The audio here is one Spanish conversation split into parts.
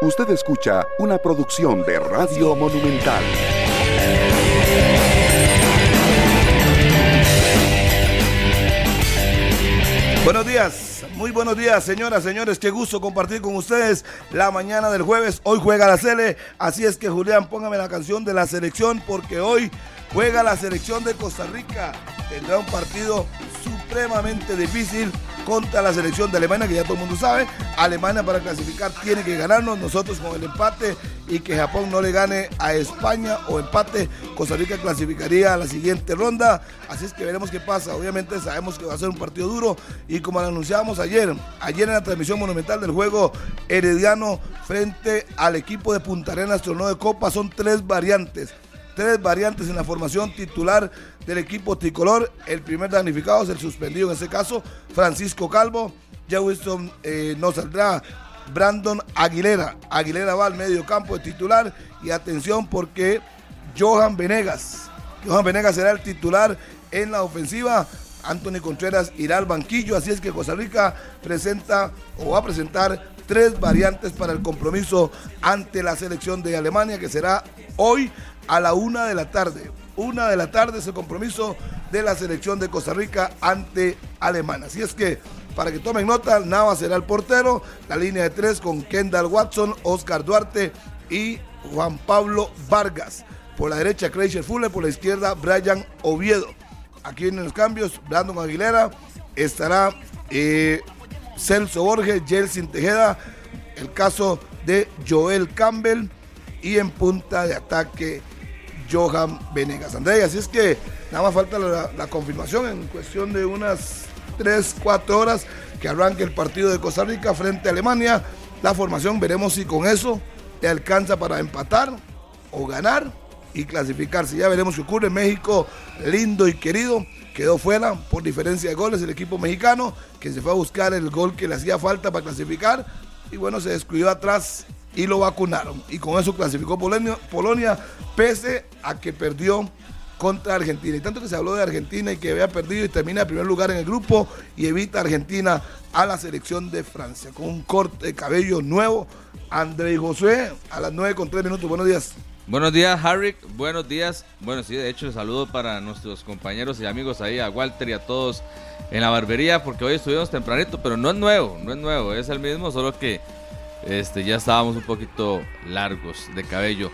Usted escucha una producción de Radio Monumental. Buenos días, muy buenos días, señoras, señores. Qué gusto compartir con ustedes la mañana del jueves. Hoy juega la Cele, así es que Julián, póngame la canción de la selección porque hoy juega la selección de Costa Rica. Tendrá un partido supremamente difícil contra la selección de Alemania, que ya todo el mundo sabe. Alemania para clasificar tiene que ganarnos, nosotros con el empate y que Japón no le gane a España o empate, Costa Rica clasificaría a la siguiente ronda. Así es que veremos qué pasa. Obviamente sabemos que va a ser un partido duro y como lo anunciábamos ayer, ayer en la transmisión monumental del juego Herediano frente al equipo de Punta Arenas torneo de Copa, son tres variantes tres variantes en la formación titular del equipo tricolor. El primer damnificado es el suspendido en ese caso, Francisco Calvo. Ya Wilson eh, no saldrá. Brandon Aguilera. Aguilera va al medio campo de titular. Y atención porque Johan Venegas. Johan Venegas será el titular en la ofensiva. Anthony Contreras irá al banquillo. Así es que Costa Rica presenta o va a presentar tres variantes para el compromiso ante la selección de Alemania que será hoy a la una de la tarde. Una de la tarde es el compromiso de la selección de Costa Rica ante Alemania. Así es que, para que tomen nota, Nava será el portero, la línea de tres con Kendall Watson, Oscar Duarte y Juan Pablo Vargas. Por la derecha, Kreischer Fuller, por la izquierda, Brian Oviedo. Aquí en los cambios, Brandon Aguilera, estará eh, Celso Borges, Jelsin Tejeda, el caso de Joel Campbell y en punta de ataque Johan Venegas. André, así es que nada más falta la, confirmación en cuestión de unas 3, 4 horas que arranque el partido de Costa Rica frente a Alemania. La formación, veremos si con eso te alcanza para empatar o ganar y clasificarse. Ya veremos qué ocurre. México, lindo y querido, quedó fuera por diferencia de goles el equipo mexicano, que se fue a buscar el gol que le hacía falta para clasificar. Y bueno, se descuidó atrás y lo vacunaron. Y con eso clasificó Polonia, Polonia pese a que perdió contra Argentina. Y tanto que se habló de Argentina y que había perdido y termina en primer lugar en el grupo y evita a Argentina a la selección de Francia. Con un corte de cabello nuevo, André José a las 9 con 3 minutos. Buenos días. Buenos días, Harry. Buenos días. Bueno, sí, de hecho, saludo para nuestros compañeros y amigos ahí, a Walter y a todos en la barbería, porque hoy estuvimos tempranito, pero no es nuevo, no es nuevo, es el mismo, solo que este, ya estábamos un poquito largos de cabello.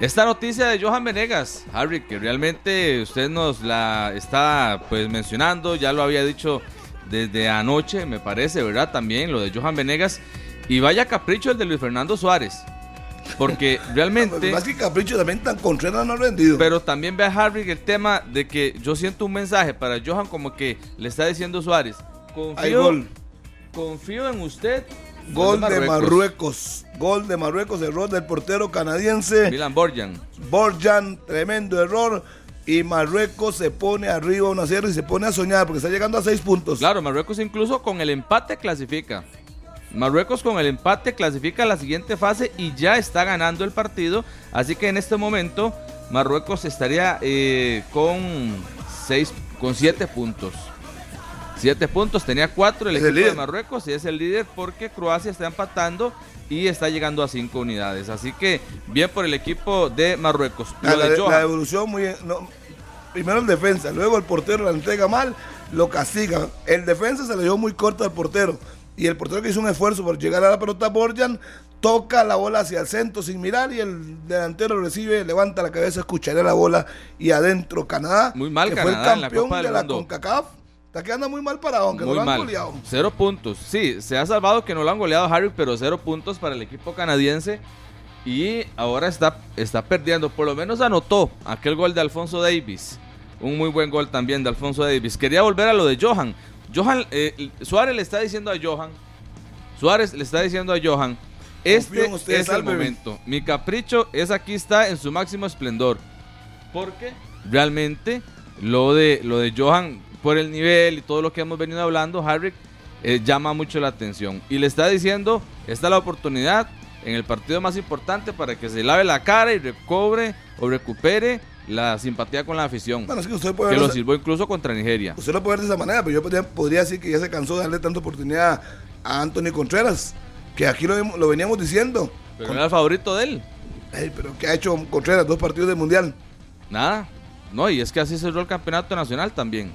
Esta noticia de Johan Venegas, Harry, que realmente usted nos la está pues mencionando, ya lo había dicho desde anoche, me parece, ¿verdad? También lo de Johan Venegas. Y vaya capricho el de Luis Fernando Suárez. Porque realmente. Más que capricho también tan Contreras no ha rendido. Pero también ve a Harry el tema de que yo siento un mensaje para Johan como que le está diciendo Suárez. Confío, confío en usted Gol de Marruecos. Gol de Marruecos, error del portero canadiense. Milan Borjan. Borjan, tremendo error. Y Marruecos se pone arriba 1 a 0 y se pone a soñar porque está llegando a 6 puntos. Claro, Marruecos incluso con el empate clasifica. Marruecos con el empate clasifica a la siguiente fase y ya está ganando el partido. Así que en este momento Marruecos estaría eh, con, seis, con 7 puntos. Siete puntos, tenía cuatro el equipo de Marruecos y es el líder porque Croacia está empatando y está llegando a cinco unidades. Así que bien por el equipo de Marruecos. La, la, evolución muy... primero el defensa, luego el portero la entrega mal, lo castiga. El defensa se le dio muy corto al portero. Y el portero que hizo un esfuerzo por llegar a la pelota, Borjan, toca la bola hacia el centro sin mirar y el delantero recibe, levanta la cabeza, escucharía la bola y adentro Canadá, muy mal que fue el campeón de la CONCACAF Está quedando muy mal parado, aunque no lo han goleado. Cero puntos. Sí, se ha salvado que no lo han goleado Harry, pero cero puntos para el equipo canadiense. Y ahora está, está perdiendo. Por lo menos anotó aquel gol de Alfonso Davis. Un muy buen gol también de Alfonso Davis. Quería volver a lo de Johan. Johan eh, Suárez le está diciendo a Johan. Suárez le está diciendo a Johan. Este es el momento. Mi capricho es aquí está en su máximo esplendor. Porque realmente lo de, lo de Johan por el nivel y todo lo que hemos venido hablando, Harry eh, llama mucho la atención. Y le está diciendo, esta es la oportunidad en el partido más importante para que se lave la cara y recobre o recupere la simpatía con la afición. Bueno, es que usted puede que lo sirvió incluso contra Nigeria. Usted lo puede ver de esa manera, pero yo podría, decir que ya se cansó de darle tanta oportunidad a Anthony Contreras, que aquí lo, lo veníamos diciendo. Pero era el favorito de él. Pero ¿qué ha hecho Contreras? Dos partidos del Mundial. Nada. No, y es que así cerró el campeonato nacional también.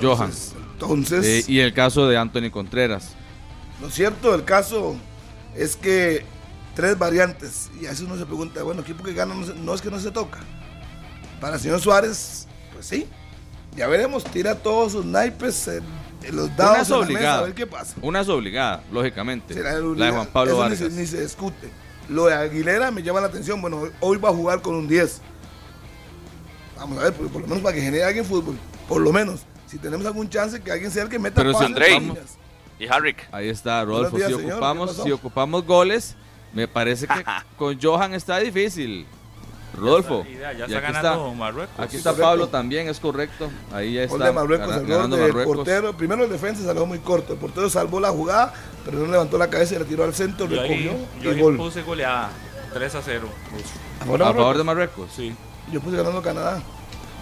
Johan. Entonces, Eh, y el caso de Anthony Contreras. lo cierto del caso es que tres variantes. Y a veces uno se pregunta, bueno, equipo que gana no, es que no se toca. Para el señor Suárez, pues sí. Ya veremos, tira todos sus naipes en, en los Una dados es en la mesa, obligada. a ver qué pasa. Una es obligada, lógicamente. Será La de. Juan Pablo Eso Vargas. Ni se, ni se discute. Lo de Aguilera me llama la atención. Bueno, hoy va a jugar con un 10. Vamos a ver, por, por lo menos para que genere alguien fútbol. Por lo menos. Si tenemos algún chance que alguien sea el que meta Pero si pases, Andrei. Y Harrick. Ahí está, Rodolfo. días, si, señor, ¿qué ocupamos, si ocupamos goles, me parece que con Johan está difícil. Rodolfo. Ya está aquí ganando Marruecos. Aquí está Correcto. Pablo también, es correcto. Ahí ya Gol está. de Marruecos, gana- el ganando gol del Marruecos. portero. Primero el defensa salió muy corto. El portero salvó la jugada, pero no levantó la cabeza y la tiró al centro, Yo recogió ahí, yo y ahí gol. puse goleada 3 a 0. A favor de A favor de Marruecos. Marruecos. Sí. Yo puse ganando Canadá.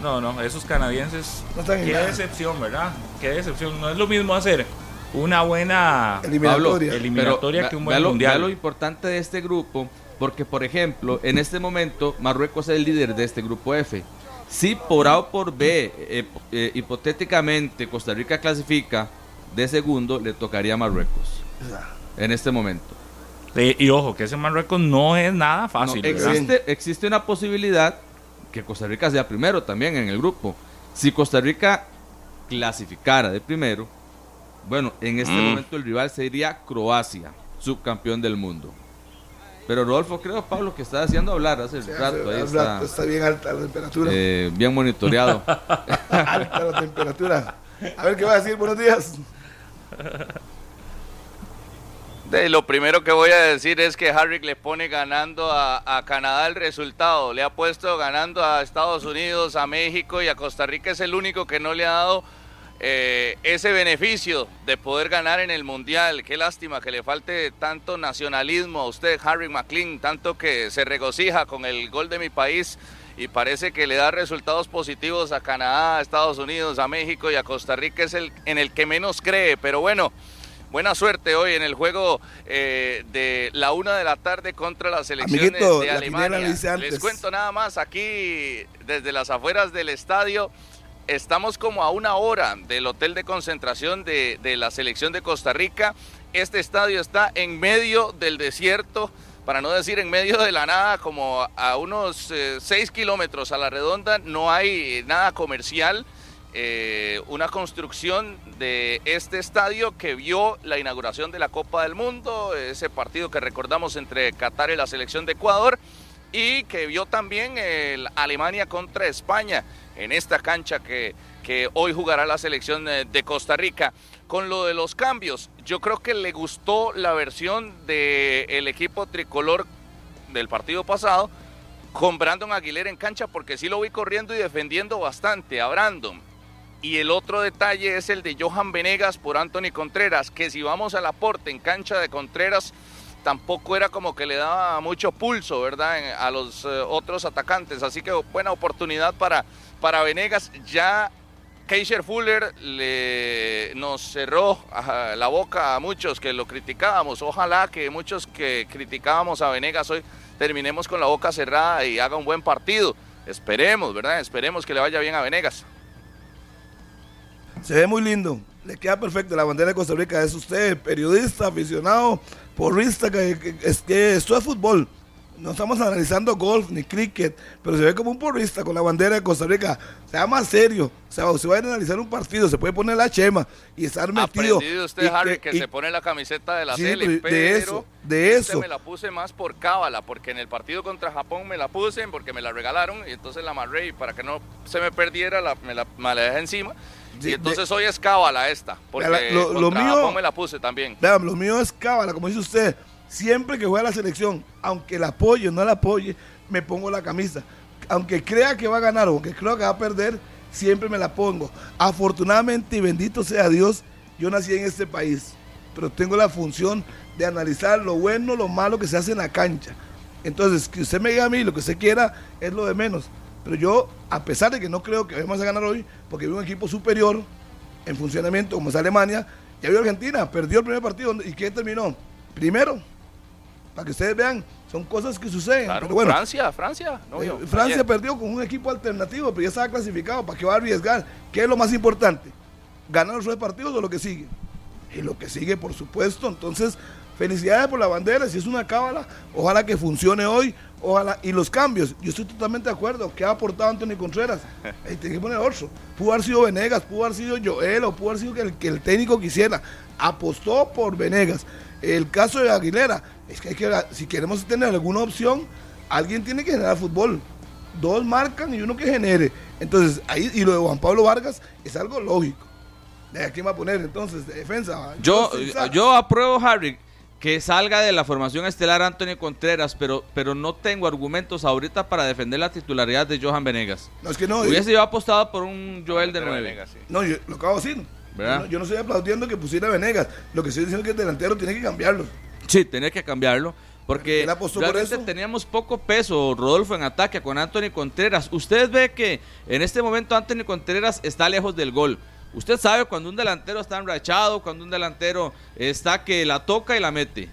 No, no, esos canadienses. No Qué nada. decepción, ¿verdad? Qué decepción. No es lo mismo hacer una buena Eliminatoria. Pablo, eliminatoria Pero que un buen vea lo- mundial. vea lo importante de este grupo, porque por ejemplo, en este momento Marruecos es el líder de este grupo F. Si por A o por B, eh, eh, hipotéticamente Costa Rica clasifica de segundo, le tocaría a Marruecos. En este momento. Eh, y ojo, que ese Marruecos no es nada No, fácil. ¿verdad? existe, existe una posibilidad que Costa Rica sea primero también en el grupo. Si Costa Rica clasificara de primero, bueno, en este Mm. momento el rival sería Croacia, subcampeón del mundo. Pero Rodolfo, creo, Pablo, que está haciendo hablar hace Sí, rato. hace- Ahí está, rato está bien alta la temperatura. eh, bien monitoreado. alta la temperatura. A ver qué va a decir. Buenos días. Lo primero que voy a decir es que Harrick le pone ganando a, a Canadá el resultado. Le ha puesto ganando a Estados Unidos, a México y a Costa Rica. Es el único que no le ha dado eh, ese beneficio de poder ganar en el Mundial. Qué lástima que le falte tanto nacionalismo a usted, Harry McLean, tanto que se regocija con el gol de mi país y parece que le da resultados positivos a Canadá, a Estados Unidos, a México y a Costa Rica. Es el en el que menos cree, pero bueno. Buena suerte hoy en el juego eh, de la una de la tarde contra las selecciones Amiguito, de Alemania. Les cuento nada más aquí desde las afueras del estadio. Estamos como a una hora del hotel de concentración de, de la selección de Costa Rica. Este estadio está en medio del desierto, para no decir en medio de la nada, como a unos 6 kilómetros a la redonda. No hay nada comercial. Eh, una construcción de este estadio que vio la inauguración de la Copa del Mundo, ese partido que recordamos entre Qatar y la selección de Ecuador, y que vio también el Alemania contra España en esta cancha que, hoy jugará la selección eh, de Costa Rica. Con lo de los cambios, yo creo que le gustó la versión del equipo tricolor del partido pasado con Brandon Aguilera en cancha porque sí lo vi corriendo y defendiendo bastante a Brandon. Y el otro detalle es el de Johan Venegas por Anthony Contreras, que si vamos al aporte en cancha de Contreras, tampoco era como que le daba mucho pulso, ¿verdad? A los eh, otros atacantes. Así que buena oportunidad para, para Venegas. Ya Keisher Fuller le, nos cerró la boca a muchos que lo criticábamos. Ojalá que muchos que criticábamos a Venegas hoy terminemos con la boca cerrada y haga un buen partido. Esperemos, ¿verdad? Esperemos que le vaya bien a Venegas. Se ve muy lindo. Le queda perfecto la bandera de Costa Rica. Es usted periodista, aficionado, porrista, que, que- es que esto es fútbol. No estamos analizando golf ni cricket, pero se ve como un porrista con la bandera de Costa Rica. Sea más serio. O sea, usted va a analizar un partido, se puede poner la chema y estar metido. Aprendido usted, Y Harry, que, y- se pone la camiseta de la Sí, pero de eso, de este eso. me la puse más por cábala, porque en el partido contra Japón me la puse, porque me la regalaron, y entonces la amarré y para que no se me perdiera, la, me, la, me la dejé encima. Y entonces hoy es cábala esta, porque La- lo- mío- me la puse también. Vean, lo mío es cábala, como dice usted. Siempre que juega la selección, aunque la apoye o no la apoye, me pongo la camisa. Aunque crea que va a ganar o aunque creo que va a perder, siempre me la pongo. Afortunadamente y bendito sea Dios, yo nací en este país, pero tengo la función de analizar lo bueno, lo malo que se hace en la cancha. Entonces, que usted me diga a mí lo que usted quiera es lo de menos. Pero yo, a pesar de que no creo que vayamos a ganar hoy, porque veo un equipo superior en funcionamiento como es Alemania, ya vio Argentina, perdió el primer partido. ¿Y quién terminó? Primero. para que ustedes vean, son cosas que suceden. Claro, pero bueno, Francia, Francia. no, eh, Francia ayer. perdió con un equipo alternativo, pero ya estaba clasificado. ¿Para qué va a arriesgar? ¿Qué es lo más importante? ¿Ganar los tres partidos o lo que sigue? Y lo que sigue, por supuesto. Entonces, felicidades por la bandera. Si es una cábala, ojalá que funcione hoy. Ojalá. Y los cambios, yo estoy totalmente de acuerdo. ¿Qué ha aportado Anthony Contreras? Ahí tiene que poner otro. Pudo haber sido Venegas, pudo haber sido Joel, o pudo haber sido que el, que el técnico quisiera. Apostó por Venegas. El caso de Aguilera, es que, hay que si queremos tener alguna opción, alguien tiene que generar fútbol. Dos marcan y uno que genere. Entonces, ahí, y lo de Juan Pablo Vargas es algo lógico. ¿De quién va a poner entonces? De defensa. Yo, yo apruebo, Harry, que salga de la formación estelar Antonio Contreras, pero, pero no tengo argumentos ahorita para defender la titularidad de Johan Venegas. No, es que no. Hubiese yo apostado por un Joel de Pero 9. Venegas, sí. No, yo lo acabo de decir. ¿Verdad? Yo no, yo no estoy aplaudiendo que pusiera Venegas. Lo que estoy diciendo es que el delantero tiene que cambiarlo. Sí, tenía que cambiarlo. Porque por realmente teníamos poco peso, Rodolfo, en ataque con Anthony Contreras. Usted ve que en este momento Anthony Contreras está lejos del gol. Usted sabe cuando un delantero está enrachado, cuando un delantero está que la toca y la mete.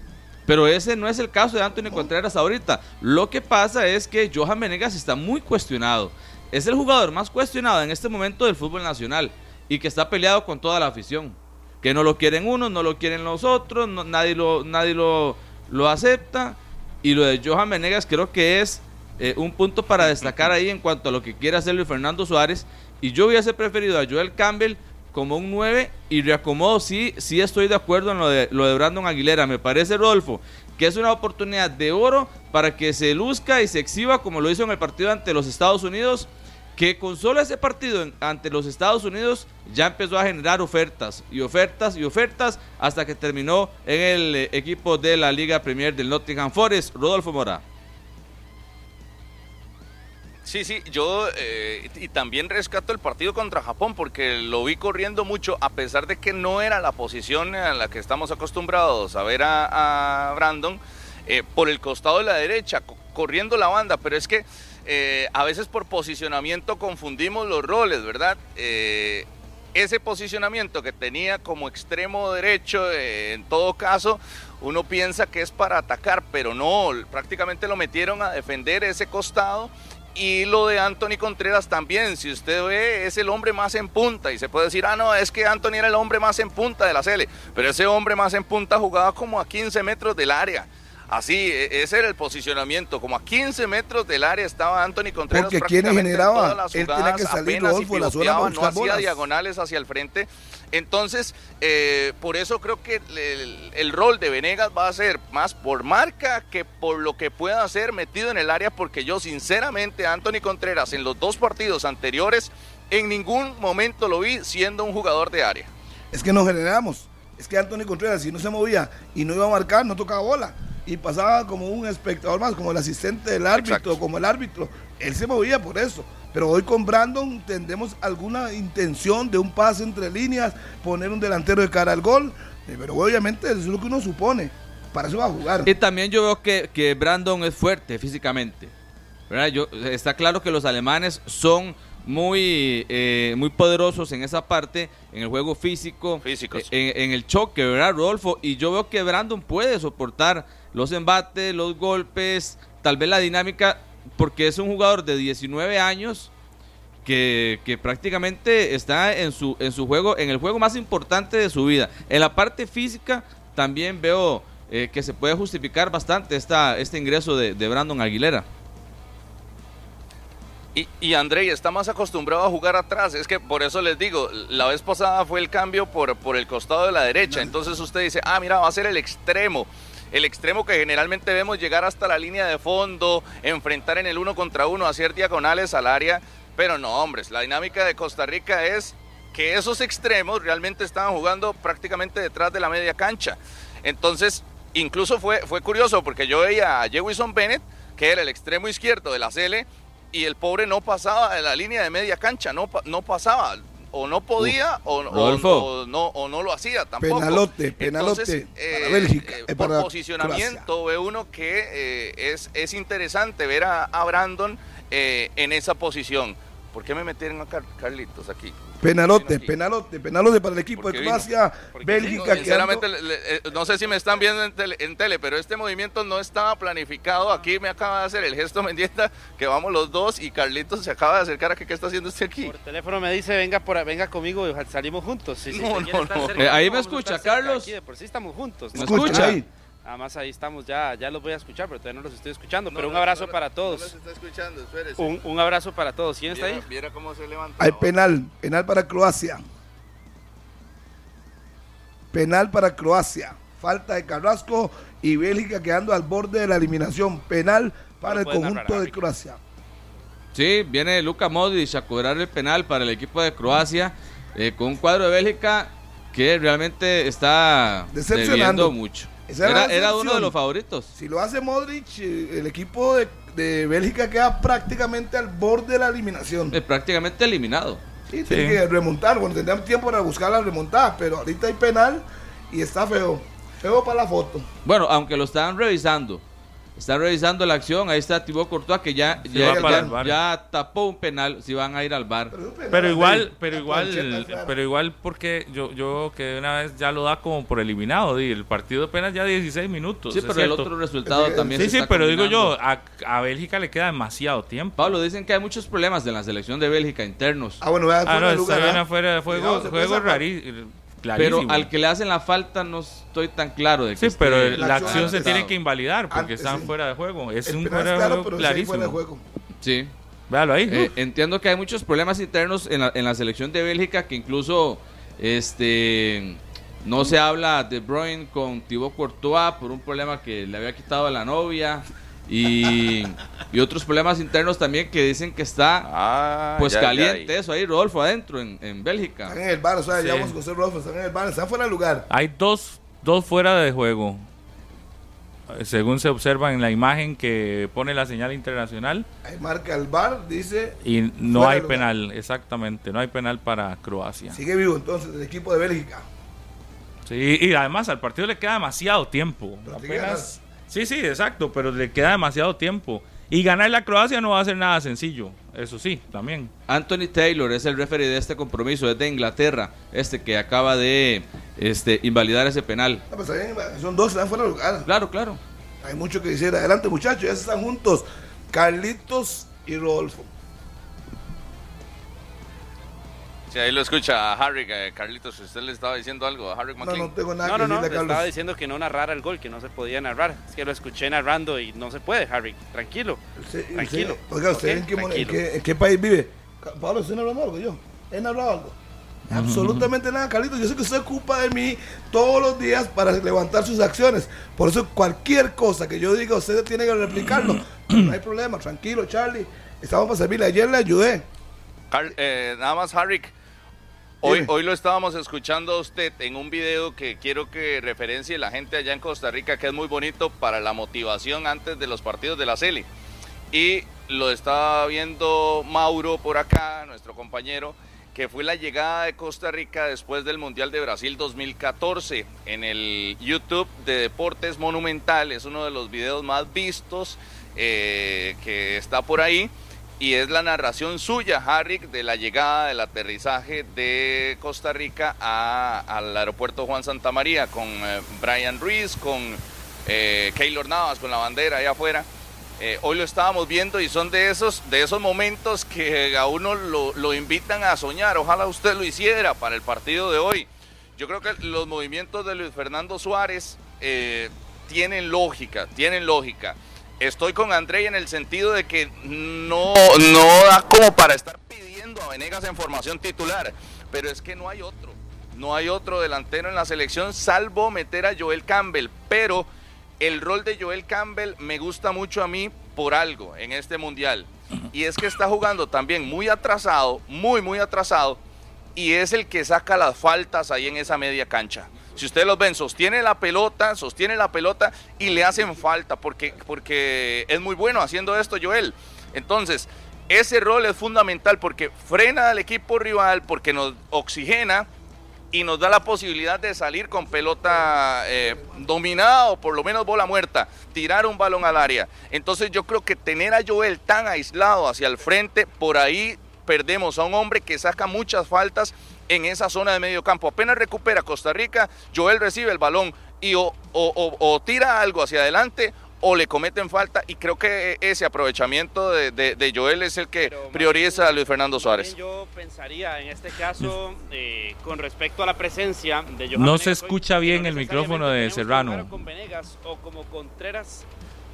Pero ese no es el caso de Anthony Contreras ahorita. Lo que pasa es que Johan Venegas está muy cuestionado. Es el jugador más cuestionado en este momento del fútbol nacional y que está peleado con toda la afición. Que no lo quieren unos, no lo quieren los otros, no- nadie, lo, nadie lo, lo acepta. Y lo de Johan Venegas creo que es eh, un punto para destacar ahí en cuanto a lo que quiere hacer Luis Fernando Suárez. Y yo hubiese preferido a Joel Campbell como un 9 y reacomodo, sí, sí estoy de acuerdo en lo de, lo de Brandon Aguilera. Me parece, Rodolfo, que es una oportunidad de oro para que se luzca y se exhiba como lo hizo en el partido ante los Estados Unidos, que con solo ese partido ante los Estados Unidos ya empezó a generar ofertas y ofertas y ofertas hasta que terminó en el eh, equipo de la Liga Premier del Nottingham Forest, Rodolfo Mora. Sí, sí, yo eh, y también rescato el partido contra Japón porque lo vi corriendo mucho, a pesar de que no era la posición a la que estamos acostumbrados a ver a, Brandon, eh, por el costado de la derecha, co- corriendo la banda, pero es que eh, a veces por posicionamiento confundimos los roles, ¿verdad? Ese posicionamiento que tenía como extremo derecho, en todo caso, uno piensa que es para atacar, pero no, prácticamente lo metieron a defender ese costado. Y lo de Anthony Contreras también, si usted ve, es el hombre más en punta. Y se puede decir, ah, no, es que Anthony era el hombre más en punta de la Sele. Pero ese hombre más en punta jugaba como a 15 metros del área. Así, e- ese era el posicionamiento. Como a 15 metros del área estaba Anthony Contreras. Porque ¿quién prácticamente en generaba? Él tenía que salir, Rodolfo, la zona no hacía bolas. diagonales hacia el frente. Entonces, eh, por eso creo que el, el- el rol de Venegas va a ser más por marca que por lo que pueda hacer metido en el área, porque yo sinceramente Anthony Contreras en los dos partidos anteriores en ningún momento lo vi siendo un jugador de área. Es que nos generamos. Es que Anthony Contreras, si no se movía y no iba a marcar, no tocaba bola. Y pasaba como un espectador más, como el asistente del árbitro, Exacto. como el árbitro. Él se movía por eso. Pero hoy con Brandon tendremos alguna intención de un pase entre líneas, poner un delantero de cara al gol. Eh, Pero obviamente eso es lo que uno supone. Para eso va a jugar. Y también yo veo que, que Brandon es fuerte físicamente. ¿verdad? Yo, está claro que los alemanes son muy, eh, muy poderosos en esa parte, en el juego físico, Físicos. eh, en, en el choque, ¿verdad, Rodolfo? Y yo veo que Brandon puede soportar los embates, los golpes, tal vez la dinámica, porque es un jugador de 19 años que, que prácticamente está en su, en su juego, en el juego más importante de su vida. En la parte física también veo eh, que se puede justificar bastante esta, este ingreso de, de Brandon Aguilera. Y, y Andrei está más acostumbrado a jugar atrás. Es que por eso les digo, la vez pasada fue el cambio por, por el costado de la derecha. Entonces usted dice, ah, mira, va a ser el extremo. El extremo que generalmente vemos llegar hasta la línea de fondo, enfrentar en el uno contra uno, hacer diagonales al área. Pero no, hombres, la dinámica de Costa Rica es que esos extremos realmente estaban jugando prácticamente detrás de la media cancha. Entonces, incluso fue, fue curioso porque yo veía a Jewison Bennett, que era el extremo izquierdo de la CL, y el pobre no pasaba de la línea de media cancha, no, no pasaba. O no podía o, o- no, o no lo hacía tampoco. Penalote, penalote para Bélgica, eh, eh, por para posicionamiento ve uno que eh, es, es interesante ver a, a Brandon eh, en esa posición. ¿Por qué me metieron a Car- Carlitos aquí? Penalote, penalote, penalote para el equipo ¿Por de? Croacia, Bélgica. No, sinceramente, le- le- eh, no sé si me están viendo en tele, en tele, pero este movimiento no estaba planificado. Aquí me acaba de hacer el gesto Mendieta que vamos los dos y Carlitos se acaba de acercar a que qué está haciendo usted aquí. Por teléfono me dice, venga por, venga conmigo y salimos juntos. Si, si No, no, estar no. cerca, Eh, ahí me escucha, Carlos. Aquí de por sí estamos juntos. ¿Me escucha? ahí. Además ahí estamos, ya, ya los voy a escuchar, pero todavía no los estoy escuchando. No, pero un no, abrazo no, para no todos. los está escuchando, espérese. un, un abrazo para todos. ¿Quién está Viera- ahí? viera cómo se levanta. Hay penal, penal para Croacia. Penal para Croacia. Falta de Carrasco y Bélgica quedando al borde de la eliminación. Penal para No el conjunto narrar, de. Croacia. Sí, viene Luka Modric a cobrar el penal para el equipo de Croacia eh, con un cuadro de Bélgica que realmente está Decepcionando. debiendo mucho. Era Era, la era uno de los favoritos. Si lo hace Modric, eh, el equipo de, de Bélgica queda prácticamente al borde de la eliminación. Eh, prácticamente eliminado. Sí, tiene que remontar. Bueno, tendrán tiempo para buscar la remontada, pero ahorita hay penal y está feo. Feo para la foto. Bueno, aunque lo estaban revisando. Están revisando la acción. Ahí está Thibaut Courtois que ya, ya, ya- el ya tapó un penal. Si van a ir al bar. Pero, Pero igual, pero igual, pero igual porque yo, yo que de una vez ya lo da como por eliminado, el partido apenas ya 16 minutos. Sí, pero el cierto. otro resultado también Sí, se sí, está pero digo combinando. yo, a, a Bélgica le queda demasiado tiempo. Pablo, dicen que hay muchos problemas en la selección de Bélgica internos. Ah, bueno, vea, Ah, fuera no, está bien ¿ah? afuera de juego, Cuidado, juego zafar. Clarísimo. Pero al que le hacen la falta no estoy tan claro de que Sí, esté pero el- la la, acción acción se tiene que invalidar porque Antes, están sí. fuera de juego. Es El un fuera de claro, juego clarísimo. fuera de juego. Sí. Véalo ahí. Eh, entiendo que hay muchos problemas internos en la, en la selección de Bélgica que incluso este no se habla de Bruyne con Thibaut Courtois por un problema que le había quitado a la novia y, y otros problemas internos también que dicen que está Ah, pues ya, caliente ya. eso ahí Rodolfo adentro en, en Bélgica. Están en el bar, o sea, Sí. ya vamos a conocer Rolfo, están en el bar, están fuera de lugar. Hay dos, dos fuera de juego. Según se observa en la imagen que pone la señal internacional. Ahí marca el bar, dice, Y no hay penal, exactamente. No hay penal para Croacia. sigue vivo entonces el equipo de Bélgica. Sí, y además al partido le queda demasiado tiempo. Pero Apenas. Sí, sí, exacto, pero le queda demasiado tiempo. Y ganar la Croacia no va a ser nada sencillo. Eso sí, también. Anthony Taylor es el referee de este compromiso, es de Inglaterra, este que acaba de este, invalidar ese penal. Ah, pues, son dos están fuera de lugar. Claro, claro. Hay mucho que decir. Adelante, muchachos, ya están juntos. Carlitos y Rodolfo. Sí, ahí lo escucha a Harry, eh, Carlitos, usted le estaba diciendo algo a Harry No, McLean. no tengo nada No, que no, no, estaba diciendo que no narrara el gol, que no se podía narrar. Es que lo escuché narrando y no se puede, Harry. Tranquilo. Tranquilo. Oiga, ¿usted en, qué, en qué, en qué país vive? Pablo, ¿usted narrando algo yo? ¿He narrado algo? Absolutamente nada, Carlitos. Yo sé que usted ocupa de mí todos los días para levantar sus acciones. Por eso cualquier cosa que yo diga, usted tiene que replicarlo. no hay problema, tranquilo, Charlie. Estamos para servirle. Ayer le ayudé. Eh, nada más, Harry. Hoy, hoy lo estábamos escuchando a usted en un video que quiero que referencie la gente allá en Costa Rica, que es muy bonito para la motivación antes de los partidos de la CELI. Y lo estaba viendo Mauro por acá, nuestro compañero, que fue la llegada de Costa Rica después del Mundial de Brasil 2014 en el YouTube de Deportes Monumental. Es uno de los videos más vistos eh, que está por ahí. Y es la narración suya, Harry, de la llegada, del aterrizaje de Costa Rica a- al aeropuerto Juan Santa María con eh, Brian Ruiz, con eh, Keylor Navas, con la bandera allá afuera. Eh, hoy lo estábamos viendo y son de esos, de esos momentos que a uno lo, lo invitan a soñar. Ojalá usted lo hiciera para el partido de hoy. Yo creo que los movimientos de Luis Fernando Suárez eh, tienen lógica, tienen lógica. Estoy con Andrei en el sentido de que no, no da como para estar pidiendo a Venegas en formación titular, pero es que no hay otro. No hay otro delantero en la selección salvo meter a Joel Campbell, pero el rol de Joel Campbell me gusta mucho a mí por algo en este mundial. Y es que está jugando también muy atrasado, muy, muy atrasado, y es el que saca las faltas ahí en esa media cancha. Si ustedes los ven, sostiene la pelota, sostiene la pelota y le hacen falta porque, porque es muy bueno haciendo esto Joel. Entonces, ese rol es fundamental porque frena al equipo rival, porque nos oxigena y nos da la posibilidad de salir con pelota eh, dominada o por lo menos bola muerta, tirar un balón al área. Entonces yo creo que tener a Joel tan aislado hacia el frente, por ahí perdemos a un hombre que saca muchas faltas en esa zona de medio campo. Apenas recupera Costa Rica, Joel recibe el balón y o, o- o- o tira algo hacia adelante o le cometen falta y creo que ese aprovechamiento de, de- de Joel es el que Pero prioriza bien- a Luis Fernando Suárez. Yo pensaría en este caso, eh, con respecto a la presencia de Johan No Venegas se escucha bien el micrófono de Serrano. con Venegas o como Contreras.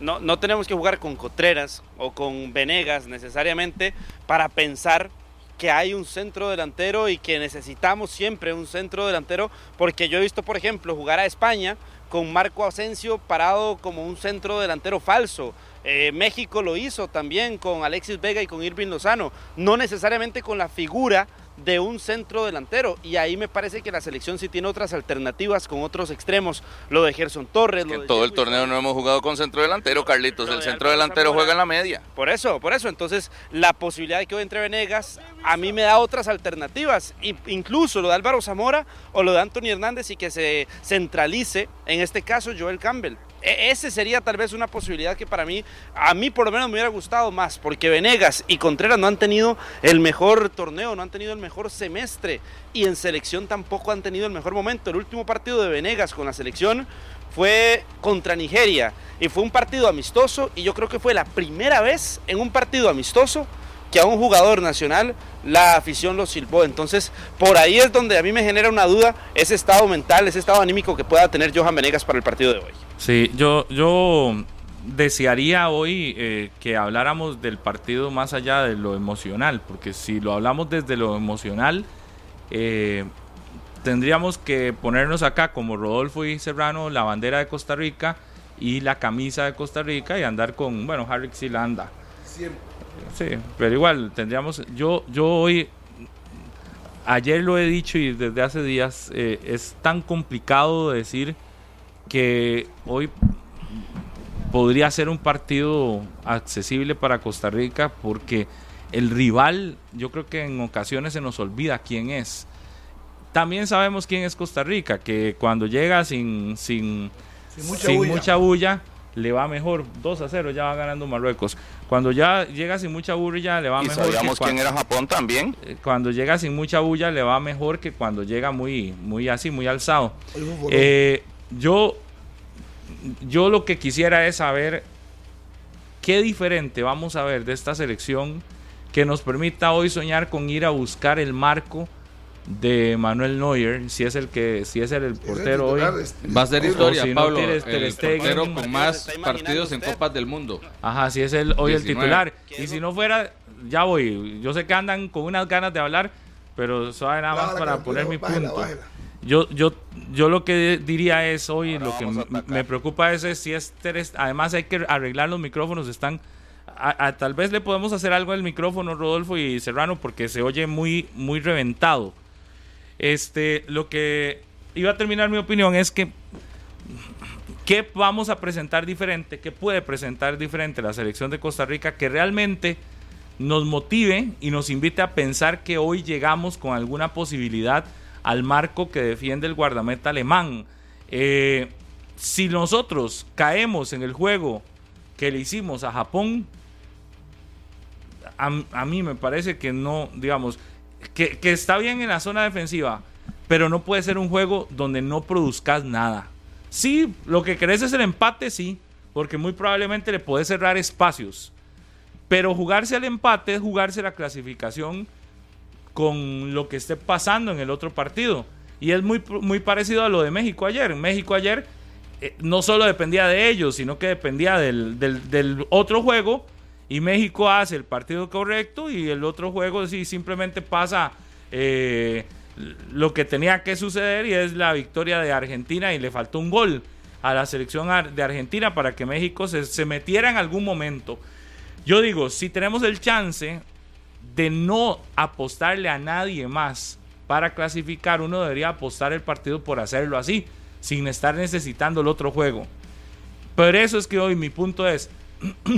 No, no tenemos que jugar con Contreras o con Venegas necesariamente para pensar que hay un centro delantero y que necesitamos siempre un centro delantero, porque yo he visto, por ejemplo, jugar a España con Marco Asensio parado como un centro delantero falso. Eh, México lo hizo también con Alexis Vega y con Irving Lozano, no necesariamente con la figura de un centro delantero. Y ahí me parece que la selección sí tiene otras alternativas con otros extremos. Lo de Gerson Torres. Que lo en de todo el torneo no hemos jugado con centro delantero, Carlitos. Lo El centro delantero Zamora. juega en la media. Por eso, por eso. Entonces, la posibilidad de que hoy entre Venegas a mí me da otras alternativas. Incluso lo de Álvaro Zamora o lo de Anthony Hernández y que se centralice, en este caso, Joel Campbell. E- ese sería tal vez una posibilidad que para mí, a mí por lo menos me hubiera gustado más, porque Venegas y Contreras no han tenido el mejor torneo, no han tenido el mejor semestre y en selección tampoco han tenido el mejor momento. El último partido de Venegas con la selección fue contra Nigeria y fue un partido amistoso y yo creo que fue la primera vez en un partido amistoso que a un jugador nacional la afición lo silbó. Entonces, por ahí es donde a mí me genera una duda ese estado mental, ese estado anímico que pueda tener Johan Venegas para el partido de hoy. Sí, yo, yo desearía hoy eh, que habláramos del partido más allá de lo emocional, porque si lo hablamos desde lo emocional, eh, tendríamos que ponernos acá como Rodolfo y Serrano la bandera de Costa Rica y la camisa de Costa Rica y andar con, bueno, Harry sí la anda. Sí, pero igual tendríamos, yo, yo hoy, ayer lo he dicho y desde hace días, eh, es tan complicado decir que hoy podría ser un partido accesible para Costa Rica porque el rival, yo creo que en ocasiones se nos olvida quién es. También sabemos quién es Costa Rica, que cuando llega sin, sin, Sin mucha sin bulla. mucha bulla, le va mejor. 2 a 0 ya va ganando Marruecos. Cuando ya llega sin mucha bulla, le va Y mejor. sabíamos que quién era Japón también. eh, Cuando llega sin mucha bulla, le va mejor que cuando llega muy, muy así, muy alzado. Eh, yo, yo lo que quisiera es saber qué diferente vamos a ver de esta selección que nos permita hoy soñar con ir a buscar el marco de Manuel Neuer, si es el que, si es el, portero hoy. titular, este, Va a ser historia, si no Pablo. el Stegen. portero ¿Cuántos con más partidos en? Copas del Mundo. Ajá, si es el hoy el 19. titular. ¿Qué Y si no fuera, ya voy. Yo sé que andan con unas ganas de hablar, pero suave nada más Bájala, para poner mi bájala, punto. bájala. Yo, yo, yo lo que diría es hoy, Ahora lo que me preocupa es, es si es Ter- además hay que arreglar los micrófonos, están, a- a- tal vez le podemos hacer algo al micrófono Rodolfo y Serrano porque se oye muy, muy reventado. Este, lo que iba a terminar mi opinión es que ¿qué vamos a presentar diferente? ¿Qué puede presentar diferente la selección de Costa Rica que realmente nos motive y nos invite a pensar que hoy llegamos con alguna posibilidad al marco que defiende el guardameta alemán? Eh, si nosotros caemos en el juego que le hicimos a Japón, a, mí me parece que no, digamos, que, que está bien en la zona defensiva, pero no puede ser un juego donde no produzcas nada. Sí, lo que querés es el empate, sí, porque muy probablemente le podés cerrar espacios. Pero jugarse al empate es jugarse la clasificación con lo que esté pasando en el otro partido. Y es muy, muy parecido a lo de México ayer. México ayer eh, no solo dependía de ellos, sino que dependía del, del- otro juego. Y México hace el partido correcto y el otro juego sí simplemente pasa eh, lo que tenía que suceder y es la victoria de Argentina y le faltó un gol a la selección de Argentina para que México se, se metiera en algún momento. Yo digo, si tenemos el chance de no apostarle a nadie más para clasificar, uno debería apostar el partido por hacerlo así, sin estar necesitando el otro juego. Por eso es que hoy mi punto es,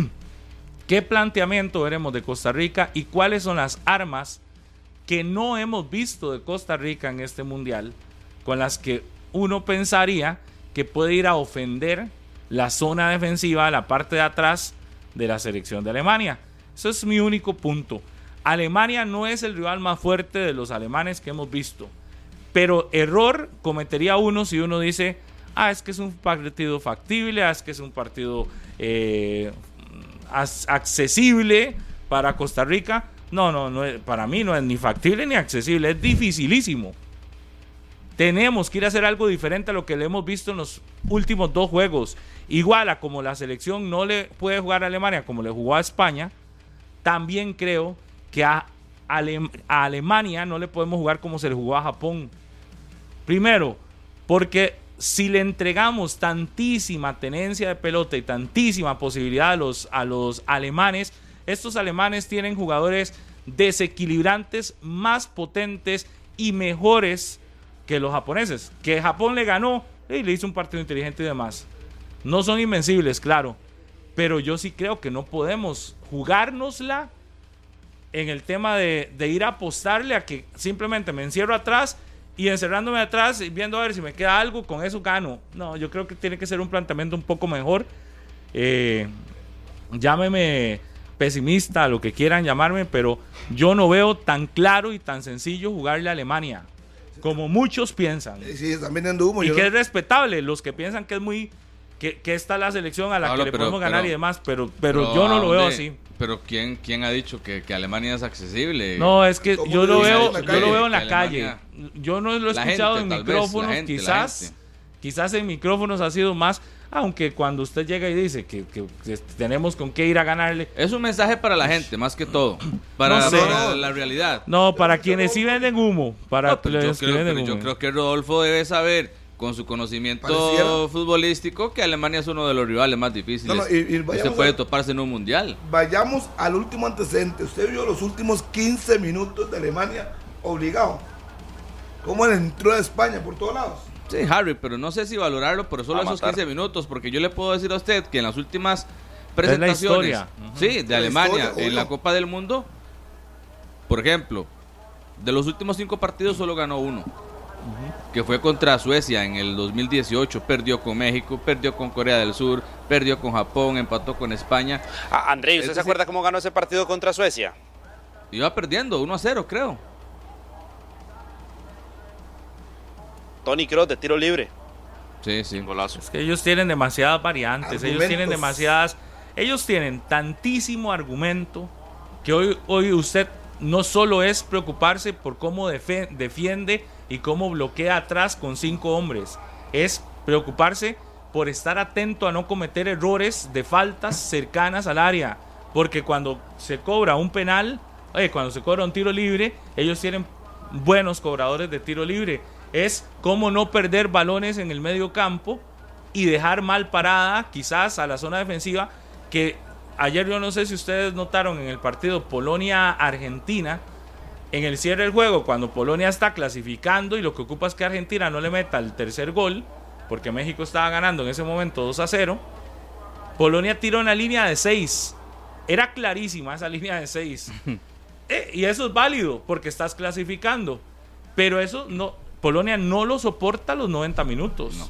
¿qué planteamiento veremos de Costa Rica y cuáles son las armas que no hemos visto de Costa Rica en este mundial, con las que uno pensaría que puede ir a ofender la zona defensiva, la parte de atrás de la selección de Alemania? Eso es mi único punto. Alemania no es el rival más fuerte de los alemanes que hemos visto. Pero error cometería uno si uno dice, ah, es que es un partido factible, ah, es que es un partido eh, accesible para Costa Rica. No, no, no, para mí no es ni factible ni accesible, es dificilísimo. Tenemos que ir a hacer algo diferente a lo que le hemos visto en los últimos dos juegos. Igual a como la selección no le puede jugar a Alemania como le jugó a España, también creo que a, Alemania no le podemos jugar como se le jugó a Japón. Primero, porque si le entregamos tantísima tenencia de pelota y tantísima posibilidad a los, a los alemanes, estos alemanes tienen jugadores desequilibrantes más potentes y mejores que los japoneses. Que Japón le ganó y le hizo un partido inteligente y demás. No son invencibles, claro. Pero yo sí creo que no podemos jugárnosla en el tema de, de ir a apostarle a que simplemente me encierro atrás y encerrándome atrás y viendo a ver si me queda algo, con eso gano. No, yo creo que tiene que ser un planteamiento un poco mejor. Eh, llámeme pesimista, lo que quieran llamarme, pero yo no veo tan claro y tan sencillo jugarle a Alemania como muchos piensan. Sí, están vendiendo humo. Y que es respetable, los que piensan que es muy que, que está la selección a la que le podemos ganar y demás, pero, pero, yo no lo veo así. Pero ¿quién, quién ha dicho que, que Alemania es accesible? No, es que yo lo veo, yo lo veo en la calle. Yo no lo he escuchado en micrófonos, quizás, quizás en micrófonos ha sido más, aunque cuando usted llega y dice que, que, tenemos con qué ir a ganarle. Es un mensaje para la gente, más que todo. Para, la realidad. No, para quienes sí venden humo. Para yo, creo, yo creo que Rodolfo debe saber con su conocimiento futbolístico que Alemania es uno de los rivales más difíciles. No, y, Usted puede toparse en un mundial. Vayamos al último antecedente. Usted vio los últimos 15 minutos de Alemania obligado. ¿Cómo entró a España por todos lados? Sí, Harry, pero no sé si valorarlo por solo esos 15 minutos, porque yo le puedo decir a usted que en las últimas presentaciones sí, de Alemania en la Copa del Mundo, por ejemplo, de los últimos cinco partidos solo ganó uno que fue contra Suecia en el 2018, perdió con México, perdió con Corea del Sur, perdió con Japón, empató con España. Ah, André, ¿usted se acuerda cómo ganó ese partido contra Suecia? Iba perdiendo, 1 a 0, creo. Tony Kroos de tiro libre. Sí, sí. Golazo. Es que ellos tienen demasiadas variantes, ellos tienen demasiadas. Ellos tienen tantísimo argumento que hoy, hoy usted no solo es preocuparse por cómo defiende y cómo bloquea atrás con cinco hombres. Es preocuparse por estar atento a no cometer errores de faltas cercanas al área. Porque cuando se cobra un penal, cuando se cobra un tiro libre, ellos tienen buenos cobradores de tiro libre. Es cómo no perder balones en el medio campo y dejar mal parada quizás a la zona defensiva que ayer yo no sé si ustedes notaron en el partido Polonia-Argentina, en el cierre del juego, cuando Polonia está clasificando y lo que ocupa es que Argentina no le meta el tercer gol, porque México estaba ganando en ese momento 2 a 0, Polonia tiró una línea de 6. Era clarísima esa línea de 6. Eh, y eso es válido, porque estás clasificando. Pero eso no, Polonia no lo soporta los 90 minutos. No.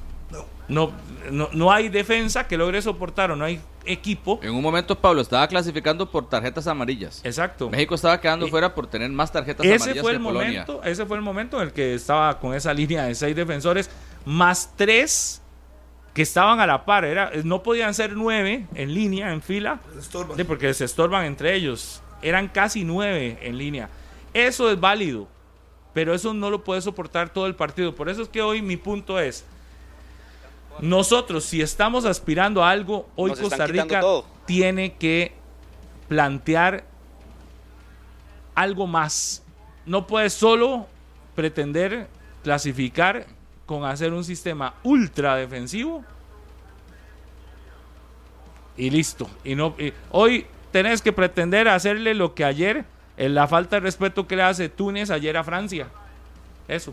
No, no, hay defensa que logre soportar o no hay equipo. En un momento Pablo estaba clasificando por tarjetas amarillas. Exacto. México estaba quedando fuera por tener más tarjetas amarillas fue el momento, Ese fue el momento en el que estaba con esa línea de seis defensores más tres que estaban a la par. Era, no podían ser nueve en línea, en fila, porque se estorban entre ellos. Eran casi nueve en línea. Eso es válido, pero eso no lo puede soportar todo el partido. Por eso es que hoy mi punto es nosotros, si estamos aspirando a algo, hoy Costa Rica tiene que plantear algo más. No puede solo pretender clasificar con hacer un sistema ultra defensivo y listo. Y no, hoy tenés que pretender hacerle lo que ayer, en la falta de respeto que le hace Túnez ayer a Francia. Eso.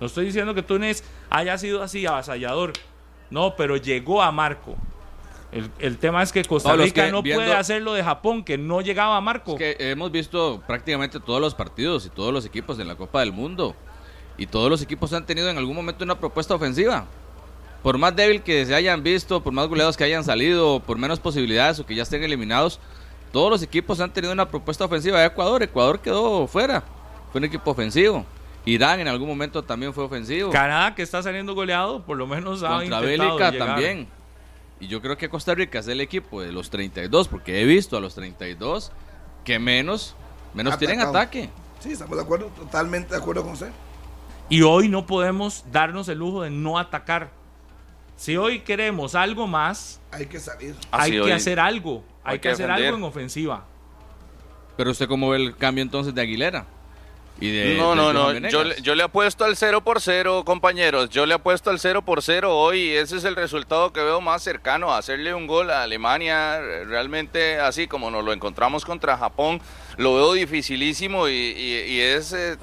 No estoy diciendo que Túnez haya sido así avasallador. No, pero llegó a Marco. El, tema es que Costa Rica no, puede hacer lo de Japón, que no llegaba a Marco. que hemos visto prácticamente todos los partidos y todos los equipos en la Copa del Mundo. Y todos los equipos han tenido en algún momento una propuesta ofensiva. Por más débil que se hayan visto, por más goleados que hayan salido, por menos posibilidades o que ya estén eliminados, todos los equipos han tenido una propuesta ofensiva de Ecuador. Ecuador quedó fuera. Fue un equipo ofensivo. Irán en algún momento también fue ofensivo. Canadá que está saliendo goleado, por lo menos ha Contra Bélgica también. Y yo creo que Costa Rica es el equipo de los 32, porque he visto a los 32 que menos, menos tienen ataque. Sí, estamos de acuerdo, totalmente de acuerdo con usted. Y hoy no podemos darnos el lujo de no atacar. Si hoy queremos algo más, Hay que salir. hay Así que hoy hacer algo. Hay, hay que, que hacer algo en ofensiva. Pero usted cómo ve el cambio entonces de Aguilera? Y de, No, de no, no. Yo, le- yo le apuesto al 0 por 0, compañeros. Yo le apuesto al 0 por 0 hoy. y Ese es el resultado que veo más cercano. Hacerle un gol a Alemania, realmente así como nos lo encontramos contra Japón, lo veo dificilísimo y, y- y es eh,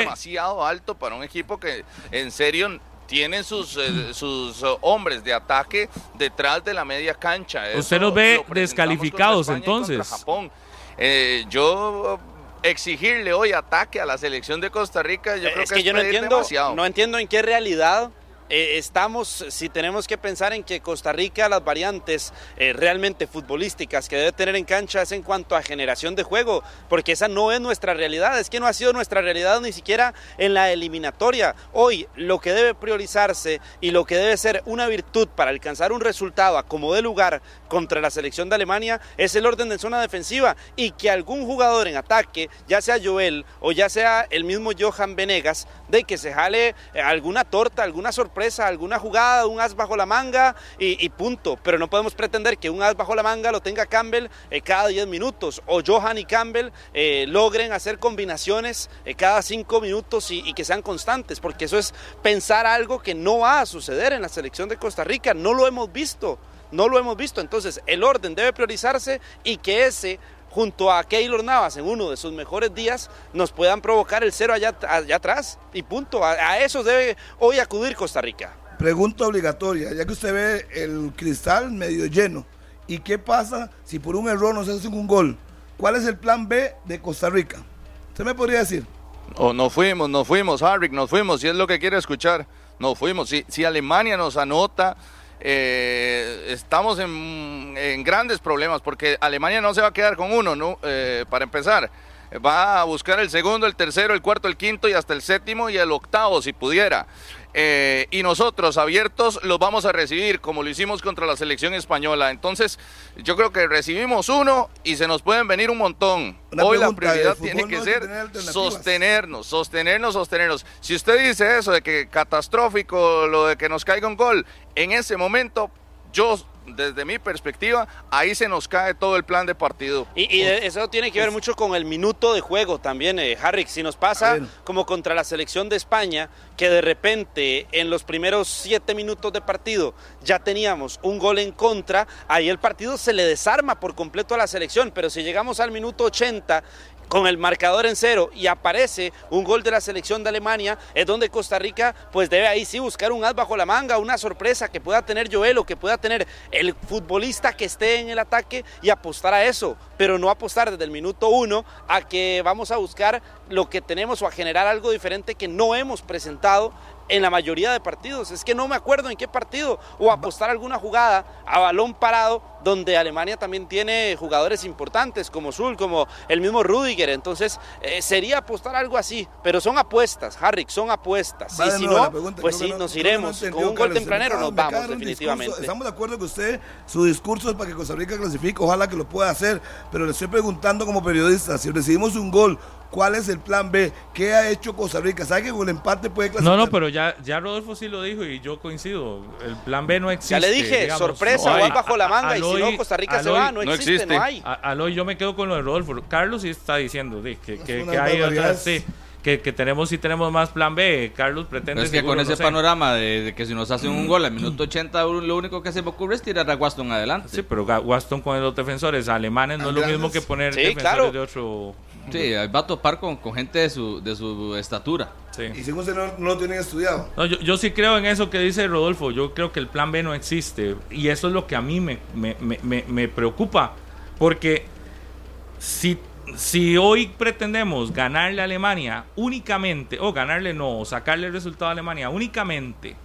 demasiado alto para un equipo que en serio tienen sus, eh, sus eh, hombres de ataque detrás de la media cancha. ¿Usted los ve descalificados, entonces? Japón. Eh, yo exigirle hoy ataque a la selección de Costa Rica, yo creo es que, que es yo no entiendo, demasiado. no entiendo en qué realidad eh, estamos, si tenemos que pensar en que Costa Rica, las variantes eh, realmente futbolísticas que debe tener en cancha es en cuanto a generación de juego, porque esa no es nuestra realidad, es que no ha sido nuestra realidad ni siquiera en la eliminatoria. Hoy lo que debe priorizarse y lo que debe ser una virtud para alcanzar un resultado a como de lugar contra la selección de Alemania es el orden de zona defensiva y que algún jugador en ataque, ya sea Joel o ya sea el mismo Johan Venegas, de que se jale eh, alguna torta, alguna sorpresa, alguna jugada, un as bajo la manga y, punto. Pero no podemos pretender que un as bajo la manga lo tenga Campbell eh, cada 10 minutos o Johan y Campbell eh, logren hacer combinaciones cada 5 minutos y, y que sean constantes, porque eso es pensar algo que no va a suceder en la selección de Costa Rica, no lo hemos visto. No lo hemos visto, entonces el orden debe priorizarse y que ese junto a Keylor Navas en uno de sus mejores días nos puedan provocar el cero allá, allá atrás y punto. A, a eso debe hoy acudir Costa Rica. Pregunta obligatoria, ya que usted ve el cristal medio lleno. ¿Y qué pasa si por un error no se hace un gol? ¿Cuál es el plan B de Costa Rica? ¿Usted me podría decir? O nos fuimos, nos fuimos, Harrick, nos fuimos, si es lo que quiere escuchar, nos fuimos. Si, si Alemania nos anota, eh, estamos en, grandes problemas, porque Alemania no se va a quedar con uno, ¿no? Eh, para empezar. Va a buscar el segundo, el tercero, el cuarto, el quinto y hasta el séptimo y el octavo, si pudiera. Eh, y nosotros, abiertos, los vamos a recibir, como lo hicimos contra la selección española. Entonces, yo creo que recibimos uno y se nos pueden venir un montón. Una Hoy la pregunta, prioridad tiene que ser sostenernos, sostenernos, sostenernos. Si usted dice eso de que catastrófico lo de que nos caiga un gol, en ese momento, yo, desde mi perspectiva, ahí se nos cae todo el plan de partido. Y, y eso tiene que ver mucho con el minuto de juego también, eh, Harry. Si nos pasa como contra la selección de España, que de repente en los primeros siete minutos de partido ya teníamos un gol en contra, ahí el partido se le desarma por completo a la selección. Pero si llegamos al minuto 80 con el marcador en cero y aparece un gol de la selección de Alemania, es donde Costa Rica pues debe ahí sí buscar un as bajo la manga, una sorpresa que pueda tener Joel o que pueda tener el futbolista que esté en el ataque y apostar a eso, pero no apostar desde el minuto uno a que vamos a buscar lo que tenemos o a generar algo diferente que no hemos presentado en la mayoría de partidos. Es que no me acuerdo en qué partido. O apostar alguna jugada a balón parado donde Alemania también tiene jugadores importantes como Zul, como el mismo Rudiger. Entonces eh, sería apostar algo así. Pero son apuestas, Harrick, son apuestas. Y si no, pregunta, pues sí, no- nos no iremos. Con un gol tempranero Me nos vamos definitivamente. discurso. Estamos de acuerdo que usted, su discurso es para que Costa Rica clasifique, ojalá que lo pueda hacer, pero le estoy preguntando como periodista, si recibimos un gol, ¿cuál es el plan B? ¿Qué ha hecho Costa Rica? ¿Sabe que con el empate puede clasificar? No, no, pero ya, ya Rodolfo sí lo dijo y yo coincido. El plan B no existe. Ya le dije, digamos. sorpresa, No hay. bajo la manga. y si no, Costa Rica se va. No, no existe, existe. no hay. A- Aloy, yo me quedo con lo de Rodolfo. Carlos sí está diciendo sí, que, que, que hay otras, sí, que, que tenemos sí tenemos más plan B. Carlos pretende Pero es que seguro, con no ese sé. panorama de, de que si nos hacen un gol al minuto 80, lo único que se me ocurre es tirar a Waston adelante. Sí, pero Waston con los defensores alemanes no es lo mismo que poner Sí, defensores claro. de otro. Sí, ahí va a topar con, con gente de su, de su estatura. Sí. Y si usted no, no lo tienen estudiado. No, yo, yo sí creo en eso que dice Rodolfo. Yo creo que el plan B no existe. Y eso es lo que a mí me, me- me- me- me preocupa. Porque si, si hoy pretendemos ganarle a Alemania únicamente, o ganarle no, o sacarle el resultado a Alemania únicamente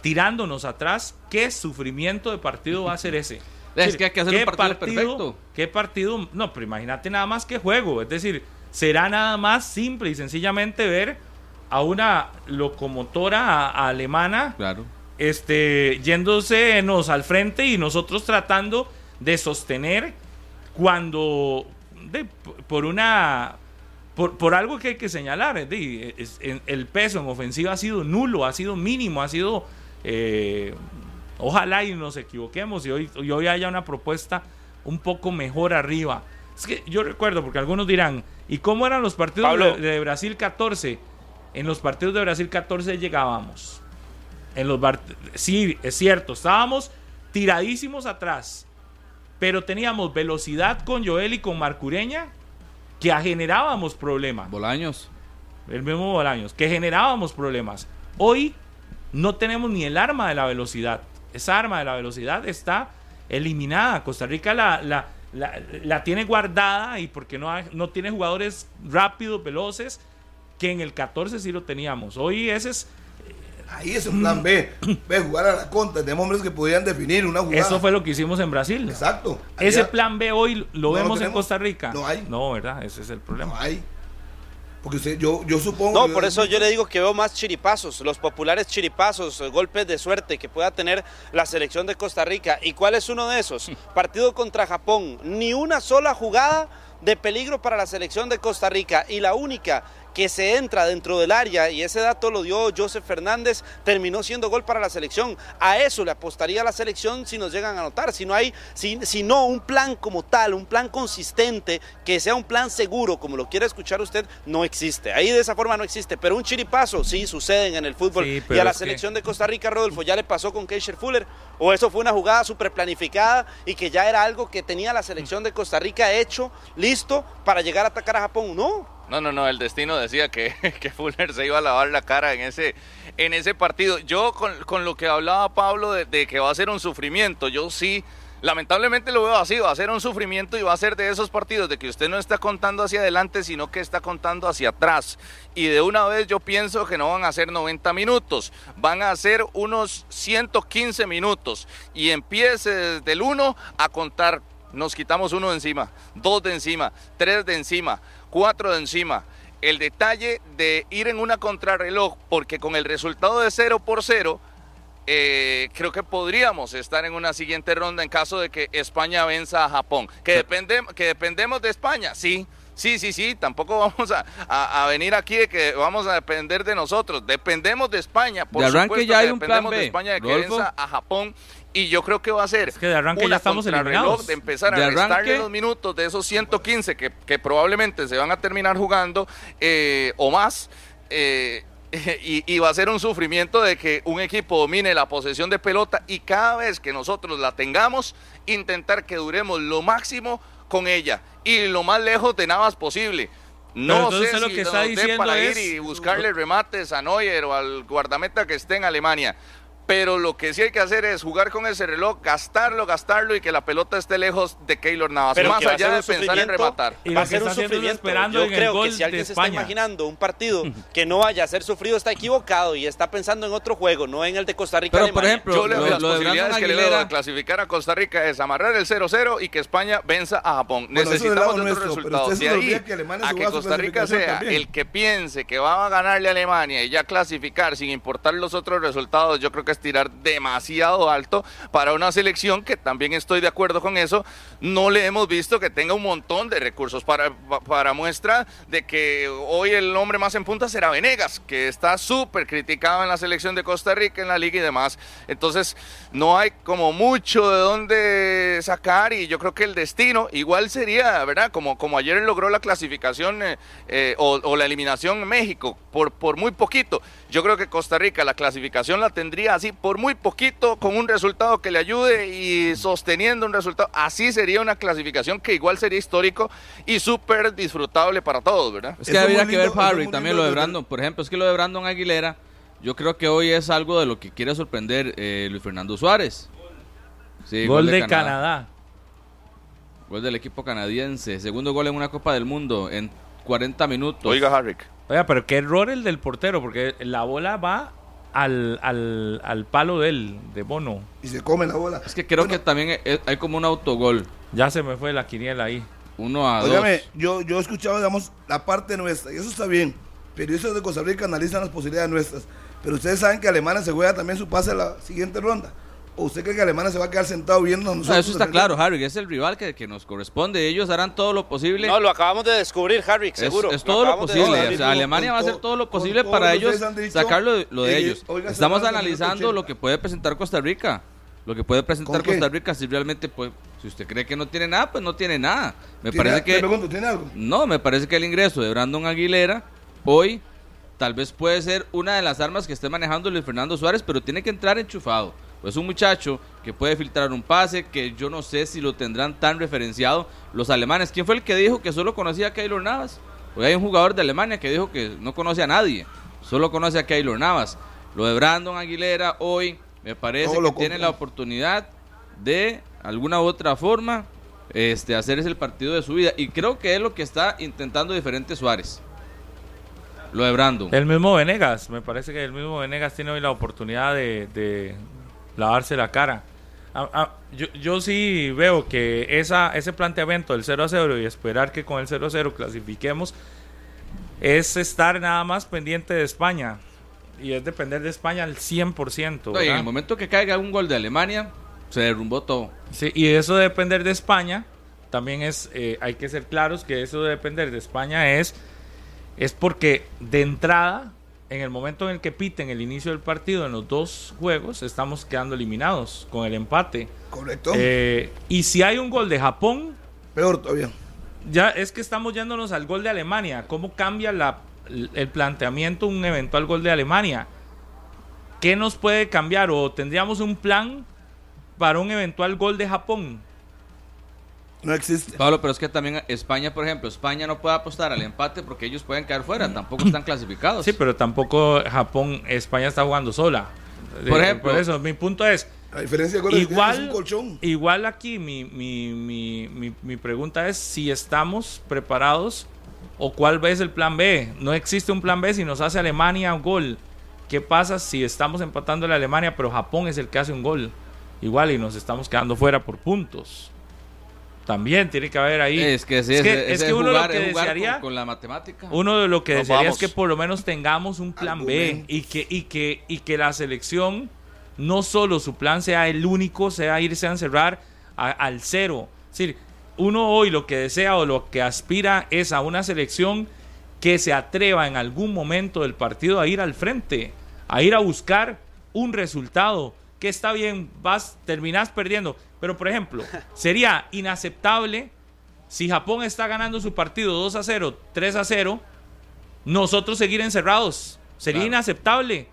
tirándonos atrás, ¿qué sufrimiento de partido va a ser ese? Es que hay que hacer ¿Qué un partido, perfecto. ¿Qué partido? No, pero imagínate nada más que juego. Es decir, será nada más simple y sencillamente ver a una locomotora a- alemana Claro. este, yéndosenos al frente y nosotros tratando de sostener cuando de- por una por, por algo que hay que señalar es de- es- en- el peso en ofensiva ha sido nulo ha sido mínimo ha sido eh, ojalá y nos equivoquemos y hoy, y hoy haya una propuesta un poco mejor arriba es que yo recuerdo porque algunos dirán y cómo eran los partidos Pablo. de, de Brasil 14 en los partidos de Brasil 14 llegábamos en los sí, es cierto, estábamos tiradísimos atrás, pero teníamos velocidad con Joel y con Marcureña que generábamos problemas. Bolaños. El mismo Bolaños, que generábamos problemas. Hoy no tenemos ni el arma de la velocidad. Esa arma de la velocidad está eliminada. Costa Rica la, la, la- la tiene guardada y porque no, hay- no tiene jugadores rápidos, veloces, que en el 14 sí lo teníamos. Hoy ese es Ahí es un plan B. Ve, jugar a la contra. Tenemos hombres que podían definir una jugada. Eso fue lo que hicimos en Brasil. Exacto. Ese plan B hoy lo No lo vemos en. Costa Rica. No hay. No, ¿verdad? Ese es el No problema. hay. Porque usted, yo, yo supongo. No, por eso yo le digo que veo más chiripazos, los populares chiripazos, eh, golpes de suerte que pueda tener la selección de Costa Rica. ¿Y cuál es uno de esos? Partido contra Japón, ni una sola jugada de peligro para la selección de Costa Rica y la única que se entra dentro del área, y ese dato lo dio Joseph Fernández, terminó siendo gol para la selección. A eso le apostaría la selección si nos llegan a anotar. Si no hay, si, si no un plan como tal, un plan consistente, que sea un plan seguro, como lo quiere escuchar usted, no existe. Ahí de esa forma no existe. Pero un chiripazo sí suceden en el fútbol. Sí, y a la que- selección de Costa Rica, Rodolfo, ya le pasó con Keisher Fuller. O eso fue una jugada súper planificada y que ya era algo que tenía la selección de Costa Rica hecho, listo para llegar a atacar a Japón. No, No, no, no, el destino decía que, que Fuller se iba a lavar la cara en ese, en ese partido. Yo con, con lo que hablaba Pablo de, de que va a ser un sufrimiento, yo sí, lamentablemente lo veo así, va a ser un sufrimiento y va a ser de esos partidos de que usted no está contando hacia adelante, sino que está contando hacia atrás. Y de una vez yo pienso que no van a ser 90 minutos, van a ser unos 115 minutos. Y empiece desde el 1 a contar nos quitamos uno de encima, dos de encima, tres de encima, cuatro de encima. El detalle de ir en una contrarreloj, porque con el resultado de 0 por 0, eh, creo que podríamos estar en una siguiente ronda en caso de que España venza a Japón. Que, depende, que dependemos de España, sí. Sí, sí, sí, tampoco vamos a, a- a venir aquí de que vamos a depender de nosotros. Dependemos de España. Por De arranque supuesto ya que hay un plan dependemos de B, España de que venza a Japón. Y yo creo que va a ser Es que de arranque ya una estamos contrarreloj eliminados. de empezar a De restarle arranque- los minutos de esos 115 que, que probablemente se van a terminar jugando eh, o más. eh, y, y va a ser un sufrimiento de que un equipo domine la posesión de pelota y cada vez que nosotros la tengamos, intentar que duremos lo máximo con ella y lo más lejos de Navas posible. No entonces sé lo si que nos está dé diciendo para es- ir y buscarle remates a Neuer o al guardameta que esté en Alemania. Pero lo que sí hay que hacer es jugar con ese reloj, gastarlo, gastarlo y que la pelota esté lejos de Keylor Navas. Pero más a allá de pensar en rematar. Y va a que ser un sufrimiento. esperando Yo en el creo gol que si alguien se está imaginando un partido que no vaya a ser sufrido está equivocado y está pensando en otro juego, no en el de Costa Rica. Pero, por Alemania. ejemplo, Yo leo lo- las lo de posibilidades que le Aguilera- de clasificar a Costa Rica es amarrar el 0-0 y que España venza a Japón. Bueno, Necesitamos lado otro nuestro, pero resultado. usted se De le ahí que a que Costa Rica sea también. el que piense que va a ganarle a Alemania y ya clasificar sin importar los otros resultados, yo creo que tirar demasiado alto para una selección que también estoy de acuerdo con eso. No le hemos visto que tenga un montón de recursos para, pa- para muestra de que hoy el hombre más en punta será Venegas, que está súper criticado en la selección de Costa Rica, en la liga y demás. Entonces, no hay como mucho de dónde sacar y yo creo que el destino igual sería, ¿verdad? Como, como ayer logró la clasificación eh, eh, o, o la eliminación en México por, por muy poquito. Yo creo que Costa Rica la clasificación la tendría así por muy poquito, con un resultado que le ayude y sosteniendo un resultado. Así sería una clasificación que igual sería histórico y súper disfrutable para todos, ¿verdad? Es que habría que ver Harry también lo de Brandon. Por ejemplo, es que lo de Brandon Aguilera, yo creo que hoy es algo de lo que quiere sorprender eh, Luis Fernando Suárez. Sí, Gol de Canadá. Gol del equipo canadiense. Segundo gol en una Copa del Mundo en 40 minutos. Oiga, Harrick. Oiga, pero qué error el del portero, porque la bola va al, al, al palo de él, de Bono. Y se come la bola. Es que creo Bueno, que también hay- hay como un autogol. Ya se me fue la quiniela ahí. Uno a Óigame, dos. yo, yo he escuchado, digamos, la parte nuestra, y eso está bien. Periodistas de Costa Rica analizan las posibilidades nuestras. Pero ustedes saben que Alemania se juega también su pase a la siguiente ronda. ¿O usted cree que Alemania se va a quedar sentado viendo a No, nosotros? eso está claro, Harry. Es el rival que, que nos corresponde. Ellos harán todo lo posible. No, lo acabamos de descubrir, Harry, seguro. Es, todo lo posible. O sea, Alemania va a hacer todo lo posible todo para ellos dicho, sacarlo de, lo de eh, ellos. oiga, Estamos analizando 80. lo que puede presentar Costa Rica. Lo que puede presentar. Costa Rica si realmente, pues, si usted cree que no tiene nada, pues no tiene nada. Me ¿Tiene- parece que pregunto, ¿tiene algo? no, me parece que el ingreso de Brandon Aguilera hoy tal vez puede ser una de las armas que esté manejando Luis Fernando Suárez, pero tiene que entrar enchufado. Pues un muchacho que puede filtrar un pase, que yo no sé si lo tendrán tan referenciado los alemanes. ¿Quién fue el que dijo que solo conocía a Keylor Navas? Hoy hay un jugador de Alemania que dijo que no conoce a nadie, solo conoce a Keylor Navas. Lo de Brandon Aguilera hoy me parece que tiene la oportunidad de alguna u otra forma este, hacer ese el partido de su vida. Y creo que es lo que está intentando diferente Suárez. Lo de Brandon. El mismo Venegas, me parece que el mismo Venegas tiene hoy la oportunidad de, de lavarse la cara. Ah, ah, yo, yo sí veo que esa, ese planteamiento del 0 a 0 y esperar que con el 0 a 0 clasifiquemos es estar nada más pendiente de España. Y es depender de España al 100%. No, y en el momento que caiga un gol de Alemania, se derrumbó todo. Sí, y eso de depender de España, también es, eh, hay que ser claros que eso de depender de España es, es porque de entrada, en el momento en el que piten el inicio del partido en los dos juegos, estamos quedando eliminados con el empate. Correcto. Eh, y si hay un gol de Japón, Peor todavía. ya es que estamos yéndonos al gol de Alemania. ¿Cómo cambia la, el planteamiento un eventual gol de Alemania? ¿Qué nos puede cambiar? ¿O tendríamos un plan para un eventual gol de Japón? No existe. Pablo, pero es que también España, por ejemplo, España no puede apostar al empate porque ellos pueden caer fuera, tampoco están clasificados. Sí, pero tampoco Japón, España está jugando sola. Por Eh, ejemplo- por eso, mi punto es, La diferencia de goles es igual, un colchón. igual aquí mi, mi, mi, mi, mi pregunta es si estamos preparados o cuál es el plan B. No existe un plan B si nos hace Alemania un gol. ¿Qué pasa si estamos empatando a Alemania, pero Japón es el que hace un gol? Igual y nos estamos quedando fuera por puntos. También tiene que haber ahí. Es que, sí, es es, que, es es que uno jugar, lo que desearía con, con la matemática. uno de lo que Nos desearía vamos. es que por lo menos tengamos un plan B y que, y, que, y que la selección no solo su plan sea el único, sea irse a encerrar a- al cero. Es decir, uno hoy lo que desea o lo que aspira es a una selección que se atreva en algún momento del partido a ir al frente, a ir a buscar un resultado. Que está bien, vas, terminás perdiendo. Pero, por ejemplo, sería inaceptable si Japón está ganando su partido 2 a 0, 3 a 0, nosotros seguir encerrados. Sería Claro. inaceptable.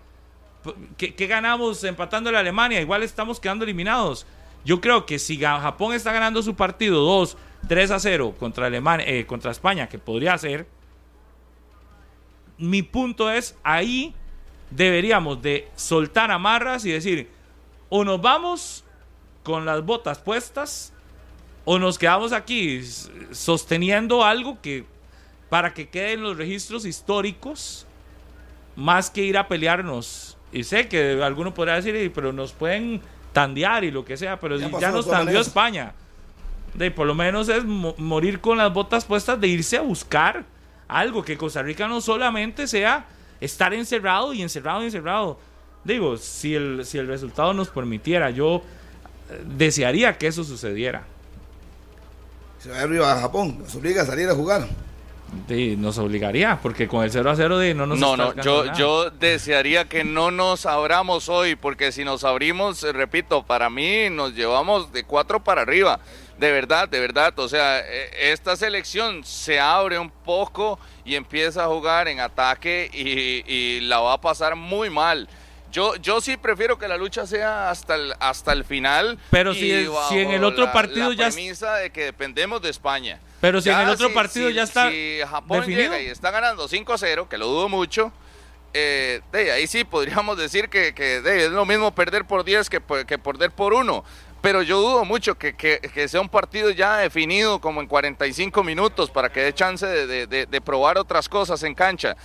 ¿Qué, qué ganamos empatando a la Alemania? Igual estamos quedando eliminados. Yo creo que si Japón está ganando su partido 2, 3 a 0 contra, Alemania, eh, contra España, que podría ser, mi punto es ahí deberíamos de soltar amarras y decir, o nos vamos con las botas puestas o nos quedamos aquí sosteniendo algo que para que queden los registros históricos más que ir a pelearnos. Y sé que alguno podrá decir, "Ey, pero nos pueden tandear y lo que sea, pero Ya ya, nos tandeó. España. De, por lo menos es mo- morir con las botas puestas de irse a buscar algo que Costa Rica no solamente sea estar encerrado y encerrado y encerrado. Digo, si el, si el resultado nos permitiera, yo desearía que eso sucediera. Se va arriba a Japón, nos obliga a salir a jugar. De- nos obligaría, porque con el 0 a 0 de no nos No, no, yo, nada. yo desearía que no nos abramos hoy, porque si nos abrimos, eh, repito, para mí nos llevamos de cuatro para arriba. De verdad, de verdad. O sea, eh, esta selección se abre un poco y empieza a jugar en ataque y, y la va a pasar muy mal. Yo, yo sí prefiero que la lucha sea hasta el, hasta el final. Pero si es- si en el otro la- partido la ya premisa de que dependemos de España. Pero si en Ya el otro si- partido si- ya está Si Japón definido. llega y está ganando 5-0, que lo dudo mucho, eh, de ahí sí podríamos decir que, que, de, es lo mismo perder por 10 que, que perder por 1. Pero yo dudo mucho que, que- que sea un partido ya definido como en 45 minutos para que dé chance de, de- de- de probar otras cosas en cancha.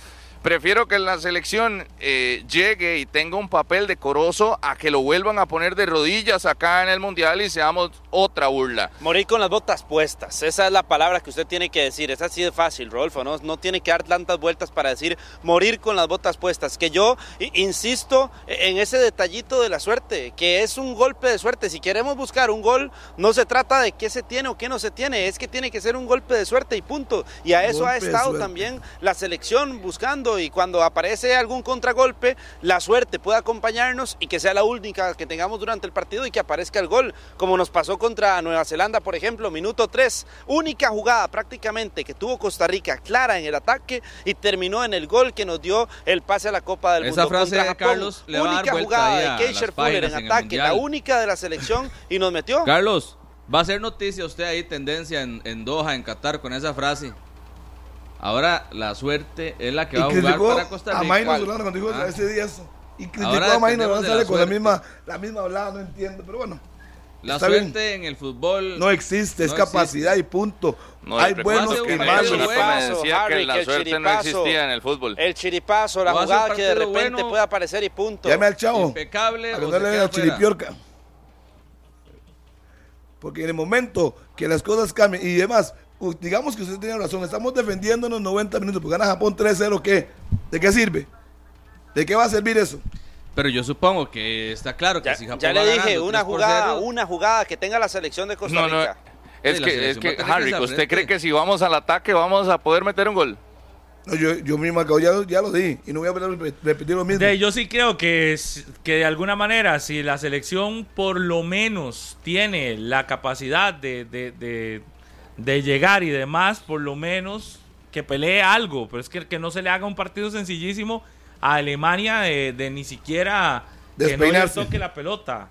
Prefiero que la selección eh, llegue y tenga un papel decoroso a que lo vuelvan a poner de rodillas acá en el Mundial y seamos otra burla. Morir con las botas puestas, esa es la palabra que usted tiene que decir, es así de fácil, Rodolfo, no, no tiene que dar tantas vueltas para decir morir con las botas puestas, que yo insisto en ese detallito de la suerte, que es un golpe de suerte, si queremos buscar un gol, no se trata de qué se tiene o qué no se tiene, es que tiene que ser un golpe de suerte y punto, y a eso ha estado también la selección buscando y cuando aparece algún contragolpe, la suerte puede acompañarnos y que sea la única que tengamos durante el partido y que aparezca el gol, como nos pasó contra Nueva Zelanda, por ejemplo, minuto 3, única jugada prácticamente que tuvo Costa Rica clara en el ataque y terminó en el gol que nos dio el pase a la Copa del Esa Mundo. frase contra de Japón, Carlos le va a dar única vuelta jugada de a Keisher Fuller en ataque, la única de la selección y nos metió. Carlos, va a ser noticia usted ahí, tendencia en, en Doha, en Qatar, con esa frase. Ahora la suerte es la que Y va a jugar para Costa a Rica. Maino Solano cuando dijo Ah. ese día eso. Y criticó Ahora a Maino, dependemos no de sale la con la misma, la misma hablada, no entiendo, pero bueno. La Está bien. suerte en el fútbol No existe, es No capacidad y punto. No, Hay buenos y malos. decía Harry, que la que suerte no chiripazo- existía en el fútbol. El chiripazo, la a jugada que de repente bueno. puede aparecer y punto. Llame al chavo. impecable. A que no a chiripiorca. Porque en el momento que las cosas cambien y demás, digamos que usted tiene razón, estamos defendiéndonos 90 minutos, porque gana Japón 3-0, ¿qué? ¿De qué sirve? ¿De qué va a servir eso? Pero yo supongo que está claro que Ya, si Japón ya va le dije, ganando una 3 por jugada, 0, una jugada que tenga la selección de Costa No, no, Rica. es Sí, que, es que Harry, ¿usted cree que si vamos al ataque vamos a poder meter un gol? No, yo, yo mismo acabo, ya, ya lo di y no voy a repetir lo mismo. De, yo sí creo que, es- que de alguna manera, si la selección por lo menos tiene la capacidad de, de- de- de llegar y demás, por lo menos que pelee algo. Pero es que, que no se le haga un partido sencillísimo a Alemania de, de ni siquiera que no le toque la pelota.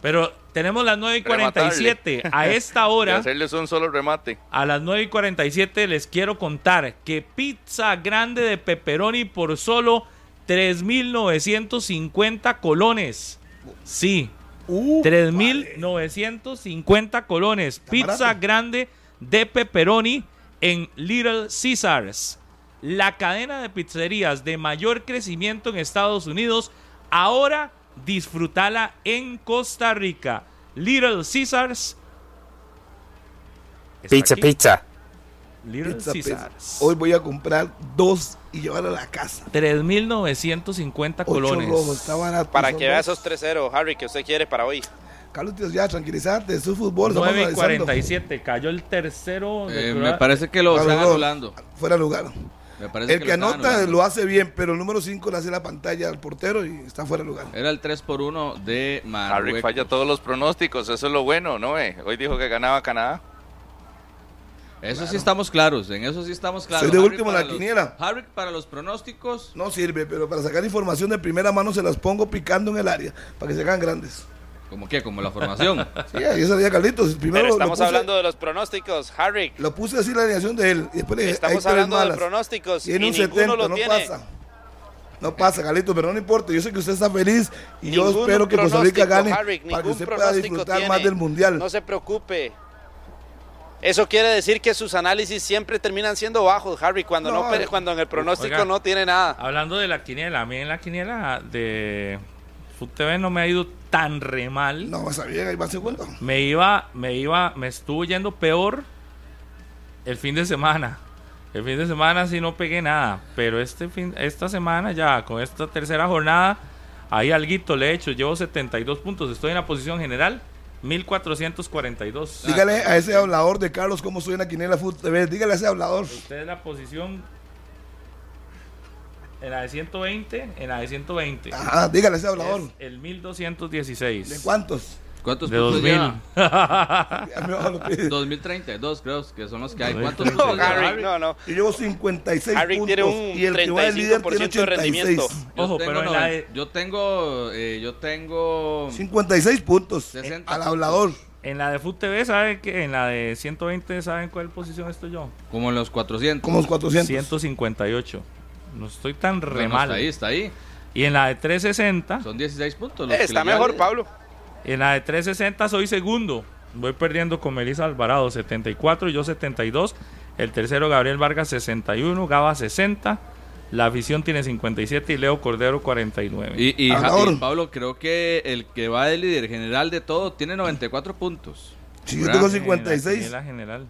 Pero tenemos las 9 y 47. A esta Y hora. hacerles un solo remate. A las 9 y 47 les quiero contar que pizza grande de pepperoni por solo 3.950 colones. Sí, Uh, 3.950 colones. Pizza grande de pepperoni en Little Caesars. La cadena de pizzerías de mayor crecimiento en Estados Unidos. Ahora disfrútala en Costa Rica. Little Caesars. Pizza, aquí. pizza. Little pizza, pizza. Caesars. Hoy voy a comprar dos y llevar a la casa. 3.950 Ocho colones. rojos, está barato. Para que vea esos 3-0, Harry, que usted quiere para hoy. Carlos, ya tranquilizarte, eso es fútbol. estamos 9 y analizando. 47. Cayó el tercero. Eh, me parece que lo Claro, están anulando. Fuera de lugar. Me parece El que, lo anota anulando. lo hace bien, pero el número 5 le hace la pantalla al portero y está fuera de lugar. Era el 3 por 1 de Harry Marruecos. falla todos los pronósticos, eso es lo bueno, ¿no? eh? Hoy dijo que ganaba Canadá. Eso sí estamos claros, en eso sí estamos claros. Soy de Harry último en la los- quiniela. Harry para los pronósticos. No sirve, pero para sacar información de primera mano se las pongo picando en el área, para que se hagan grandes. ¿Cómo qué? Como la formación. Sí, ahí salía Carlitos. Primero Pero lo estamos puse- hablando de los pronósticos, Harry. Lo puse así la alineación de él. Y después le dije, Estamos hay hablando de malas. pronósticos Tiene y un ninguno 70, lo no tiene. pasa. No pasa, Carlitos, pero no importa. Yo sé que usted está feliz y yo espero que Costa Rica gane Harry, para que usted pueda disfrutar tiene. más del Mundial. No se preocupe. Eso quiere decir que sus análisis siempre terminan siendo bajos, Harry, cuando, no, No. pe- cuando en el pronóstico Oiga. no tiene nada. Hablando de la quiniela, a mí en la quiniela de Food TV no me ha ido tan re mal. No, a bien, ahí va segundo. Me iba, me iba, me estuvo yendo peor el fin de semana. El fin de semana sí no pegué nada, pero este fin, esta semana ya con esta tercera jornada, ahí alguito le he hecho, llevo 72 puntos, estoy en la posición general, 1442. Dígale a ese hablador de Carlos cómo soy en la quiniela Food TV. Dígale a ese hablador. Usted es la posición en la de 120, en la de 120. Ajá, dígale ese hablador. Es el 1216. ¿De cuántos? ¿Cuántos De puntos 2000. lleva? Ya me va, lo pide. 2032 creo que son los que hay. 2032. ¿Cuántos No, puntos lleva Harry, no, no. Yo llevo 56 Harry puntos tiene un y el que va de líder 35% tiene de rendimiento. 86. Yo Ojo, tengo pero en la de- yo tengo eh, yo tengo 56 puntos 60 al hablador. En la de Food TV, ¿saben que En la de 120, ¿saben cuál posición estoy yo? como en los 400. Como los 400. 158. No estoy tan re Bueno, mal. Está ahí, está ahí. Y en la de 360, Son 16 puntos. los Está mejor, llevan. Pablo. en la de 360 soy segundo. Voy perdiendo con Melissa Alvarado 74 y yo 72. El tercero Gabriel Vargas 61, Gaba 60. La afición tiene 57 y Leo Cordero 49. Y, y, Pablo, creo que el que va de líder general de todo tiene 94 puntos. Si yo tengo En la 56 quiniela general.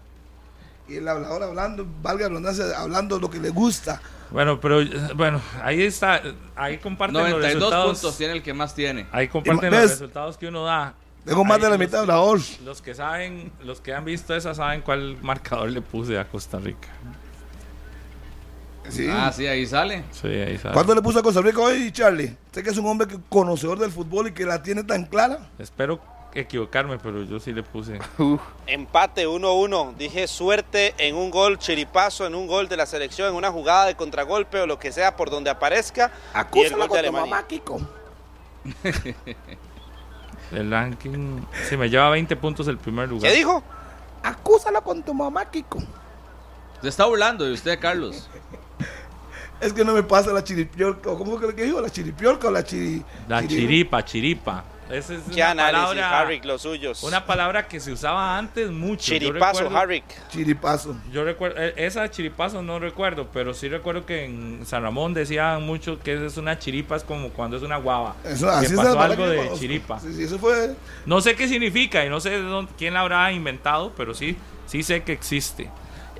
y el hablador hablando, valga la redundancia, hablando lo que le gusta. Bueno, pero eh, bueno, ahí está, ahí comparten los 92 resultados. puntos tiene el que más tiene. Ahí comparten ¿Ves? los resultados que uno da. Tengo más Ahí de la mitad de hablador. Los que saben, los que han visto esa saben cuál marcador le puse a Costa Rica. Sí. Ah, sí, ahí sale. Sí, ahí saben. ¿Cuánto le puso a Costa Rica hoy, Charlie? Sé que es un hombre que- conocedor del fútbol y que la tiene tan clara. Espero equivocarme, pero yo sí le puse. Empate 1-1. Dije suerte en un gol chiripazo, en un gol de la selección, en una jugada de contragolpe o lo que sea por donde aparezca. y el gol de Alemania. Kiko. El ranking. Sí, me lleva 20 puntos el primer lugar. ¿Qué dijo? Acúsala con tu mamá, Kiko. Se está burlando de usted, Carlos. Es que no me pasa la chiripiorca. ¿o ¿Cómo que dijo? ¿La chiripiorca o la chiri... La chiri- chiripa, chiripa. Esa es ¿Qué una análisis, palabra, Harrick, los suyos? una palabra que se usaba antes mucho. Yo Chiripazo, recuerdo- Harrick. Chiripazo. Yo recuerdo, eh, esa chiripazo no recuerdo, pero sí recuerdo que en San Ramón decían mucho que es una chiripa, es como cuando es una guava. Eso, que así pasó algo que yo de chiripa. Sí, sí, eso fue... No sé qué significa y no sé de dónde- quién la habrá inventado, pero sí, sí sé que existe.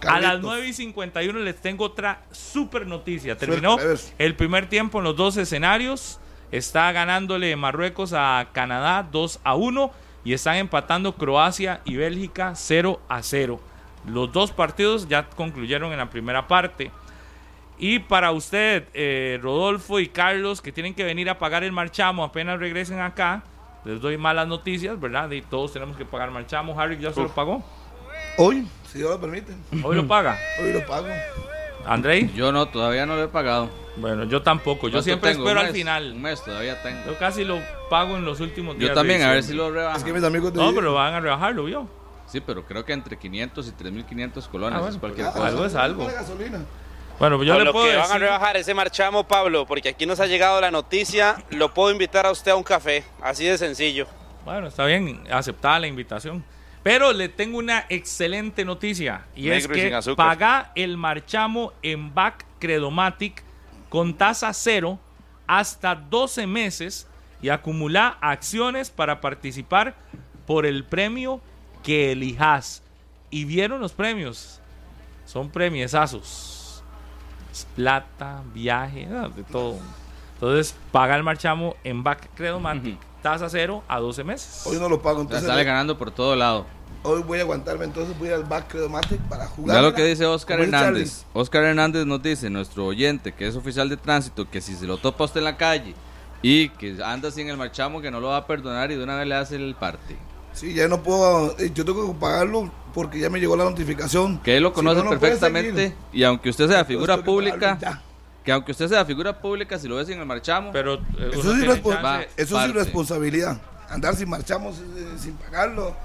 A las Carlitos. 9 y 51 les tengo otra super noticia. Terminó Suerte, el primer tiempo en los dos escenarios. Está ganándole Marruecos a Canadá 2 a 1 y están empatando Croacia y Bélgica 0 a 0. Los dos partidos ya concluyeron en la primera parte. Y para usted, eh, Rodolfo y Carlos, que tienen que venir a pagar el marchamo apenas regresen acá, les doy malas noticias, ¿verdad? Y todos tenemos que pagar marchamo. Harry ya se lo pagó. Hoy, si Dios lo permite. Hoy lo paga. Hoy lo pago. Andrei, Yo no, todavía no lo he pagado. bueno, yo tampoco. Yo ¿Cuánto siempre tengo? espero ¿Un al mes? final. Un mes todavía tengo. Yo casi lo pago en los últimos días. Yo también, a ver si lo rebajan. Es que mis amigos de No, pero van a rebajarlo, ¿vio? Sí, pero creo que entre 500 y 3500 colones Ah, bueno, es cualquier Ah, cosa. algo es algo. Bueno, pues yo le lo puedo que van a rebajar ese marchamo, Pablo, porque aquí nos ha llegado la noticia, lo puedo invitar a usted a un café, así de sencillo. Bueno, está bien, aceptada la invitación. Pero le tengo una excelente noticia. Y es Negro que paga el marchamo en Back Credomatic con tasa cero hasta 12 meses y acumula acciones para participar por el premio que elijas. Y vieron los premios. Son premiesazos. Plata, viaje, ah, de todo. Entonces, paga el marchamo en Back Credomatic, tasa cero a 12 meses. Hoy no lo pago, entonces sale ganando por todo lado. hoy voy a aguantarme, entonces voy al back Credomatic para jugar. Ya lo que dice Oscar Hernández. Oscar Hernández nos dice, nuestro oyente, que es oficial de tránsito, que si se lo topa usted en la calle y que anda así en el marchamo, que no lo va a perdonar y de una vez le hace el parte. Sí, ya no puedo, eh, yo tengo que pagarlo porque ya me llegó la notificación. Que él lo Si conoce no, no puede perfectamente y aunque usted sea figura pública. Que aunque usted sea figura pública, si lo ves en el marchamo, Pero eh, Eso es, irrespo- eso es irresponsabilidad. Andar sin marchamos, eh, sin pagarlo.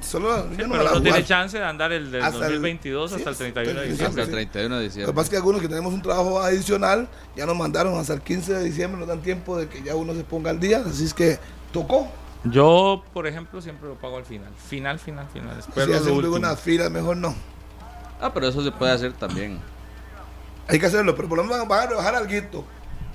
Solo yo no pero a tiene chance de andar el del Hasta el- 2022 sí, hasta el 31 de sí, diciembre. hasta el sí. 31 de Lo diciembre. que pasa es que algunos que tenemos un trabajo adicional ya nos mandaron hasta el 15 de diciembre, nos dan tiempo de que ya uno se ponga al día, así es que tocó. Yo, por ejemplo, siempre lo pago al final. Final, final, final. Si lo hacen último. unas filas, mejor no. Ah, pero eso se puede hacer también. Hay que hacerlo, pero por lo menos van a rebajar algo.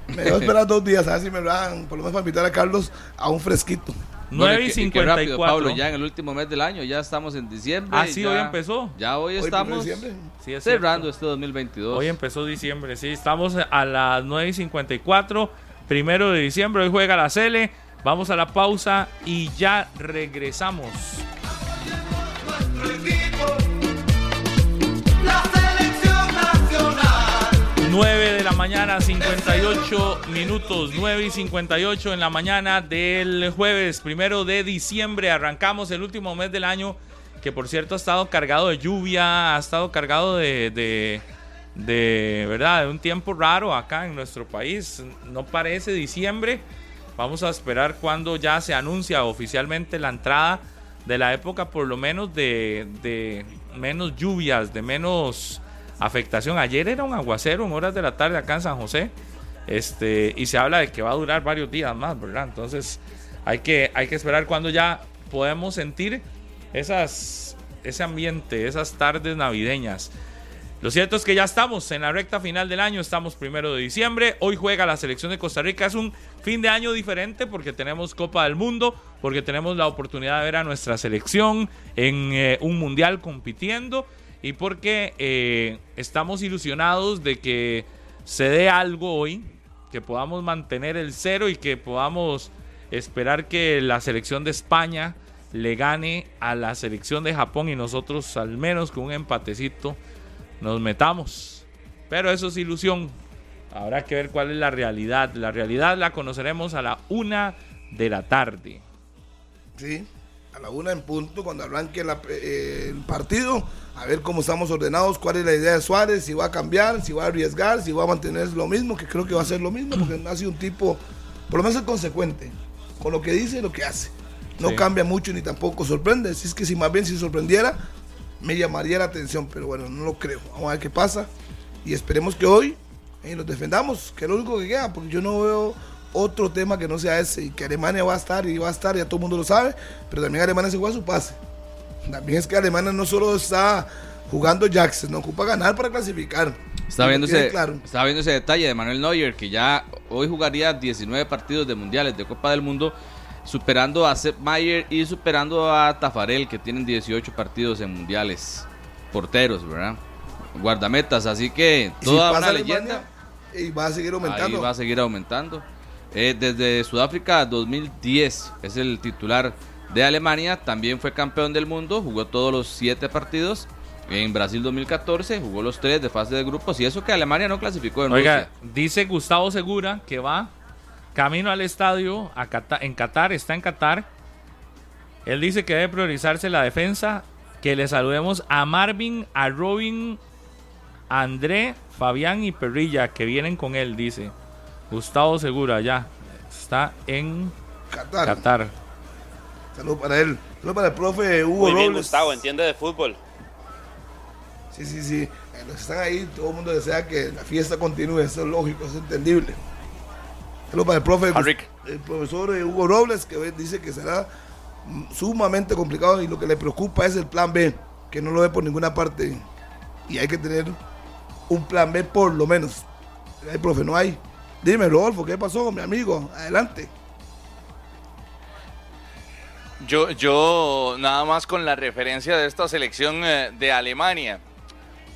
Me voy a esperar dos días a ver si me rebajan, por lo menos para invitar a Carlos a un fresquito. 9 Bueno, y y qué- y qué rápido, 54. Pablo, ya en el último mes del año, ya estamos en diciembre. Ah, sí, ya- hoy empezó. Ya hoy Hoy, estamos. Sí, es cierto. cerrando este 2022. Hoy empezó diciembre, sí. Estamos a las 9 y 54, primero de diciembre. Hoy juega la Cele. Vamos a la pausa y ya regresamos. 9 de la mañana, 58 minutos, 9 y 58 en la mañana del jueves, primero de diciembre. Arrancamos el último mes del año, que por cierto ha estado cargado de lluvia, ha estado cargado de, de, de, ¿verdad? De un tiempo raro acá en nuestro país. No parece diciembre. Vamos a esperar cuando ya se anuncia oficialmente la entrada de la época, por lo menos de, de menos lluvias, de menos afectación. Ayer era un aguacero en horas de la tarde acá en San José. Este, y se habla de que va a durar varios días más, ¿verdad? Entonces hay que, hay que esperar cuando ya podemos sentir esas, ese ambiente, esas tardes navideñas. Lo cierto es que ya estamos en la recta final del año, estamos primero de diciembre. Hoy juega la selección de Costa Rica. Es un fin de año diferente porque tenemos Copa del Mundo, porque tenemos la oportunidad de ver a nuestra selección en eh, un mundial compitiendo y porque eh, estamos ilusionados de que se dé algo hoy, que podamos mantener el cero y que podamos esperar que la selección de España le gane a la selección de Japón y nosotros al menos con un empatecito nos metamos. Pero eso es ilusión. Habrá que ver cuál es la realidad. La realidad la conoceremos a la una de la tarde. Sí, a la una en punto, cuando arranque la- eh, el partido, a ver cómo estamos ordenados, cuál es la idea de Suárez, si va a cambiar, si va a arriesgar, si va a mantener lo mismo, que creo que va a ser lo mismo, porque ha sido un tipo, por lo menos es consecuente, con lo que dice y lo que hace. No Sí. cambia mucho ni tampoco sorprende. Si es que si más bien si sorprendiera, me llamaría la atención, pero bueno, no lo creo. Vamos a ver qué pasa y esperemos que hoy eh, nos defendamos, que es lo único que queda, porque yo no veo otro tema que no sea ese y que Alemania va a estar y va a estar, ya todo el mundo lo sabe, pero también Alemania se juega su pase. También es que Alemania no solo está jugando Jackson, no ocupa ganar para clasificar. Está viendo, ese, claro. estaba viendo ese detalle de Manuel Neuer, que ya hoy jugaría 19 partidos de mundiales de Copa del Mundo, superando a Sepp Mayer y superando a Tafarel, que tienen 18 partidos en mundiales. Porteros, ¿verdad? Guardametas, así que si toda pasa una Alemania, leyenda. Y va a seguir aumentando. Ahí va a seguir aumentando. Eh, desde Sudáfrica 2010 es el titular de Alemania. También fue campeón del mundo. Jugó todos los siete partidos. En Brasil 2014 jugó los tres de fase de grupos. Y eso que Alemania no clasificó en Oiga, Rusia. dice Gustavo Segura que va camino al estadio a en Qatar, está en Qatar. Él dice que debe priorizarse la defensa. Que le saludemos a Marvin, a Robin, a André, Fabián y Perrilla que vienen con él, dice. Gustavo Segura, ya. Está en Qatar. Qatar. Saludos para él. Saludos para el profe Hugo Muy bien, Robles. Gustavo, entiende de fútbol. Sí, sí, sí. Eh, Los que están ahí, todo el mundo desea que la fiesta continúe. Eso es lógico, eso es entendible. Saludos para el profe, Henrik. el profesor eh, Hugo Robles, que hoy dice que será sumamente complicado y lo que le preocupa es el plan B, que no lo ve por ninguna parte. Y hay que tener un plan B por lo menos. Ay, profe, no hay. Dime, Rodolfo, ¿qué pasó, mi amigo? Adelante. Yo, yo nada más con la referencia de esta selección eh, de Alemania.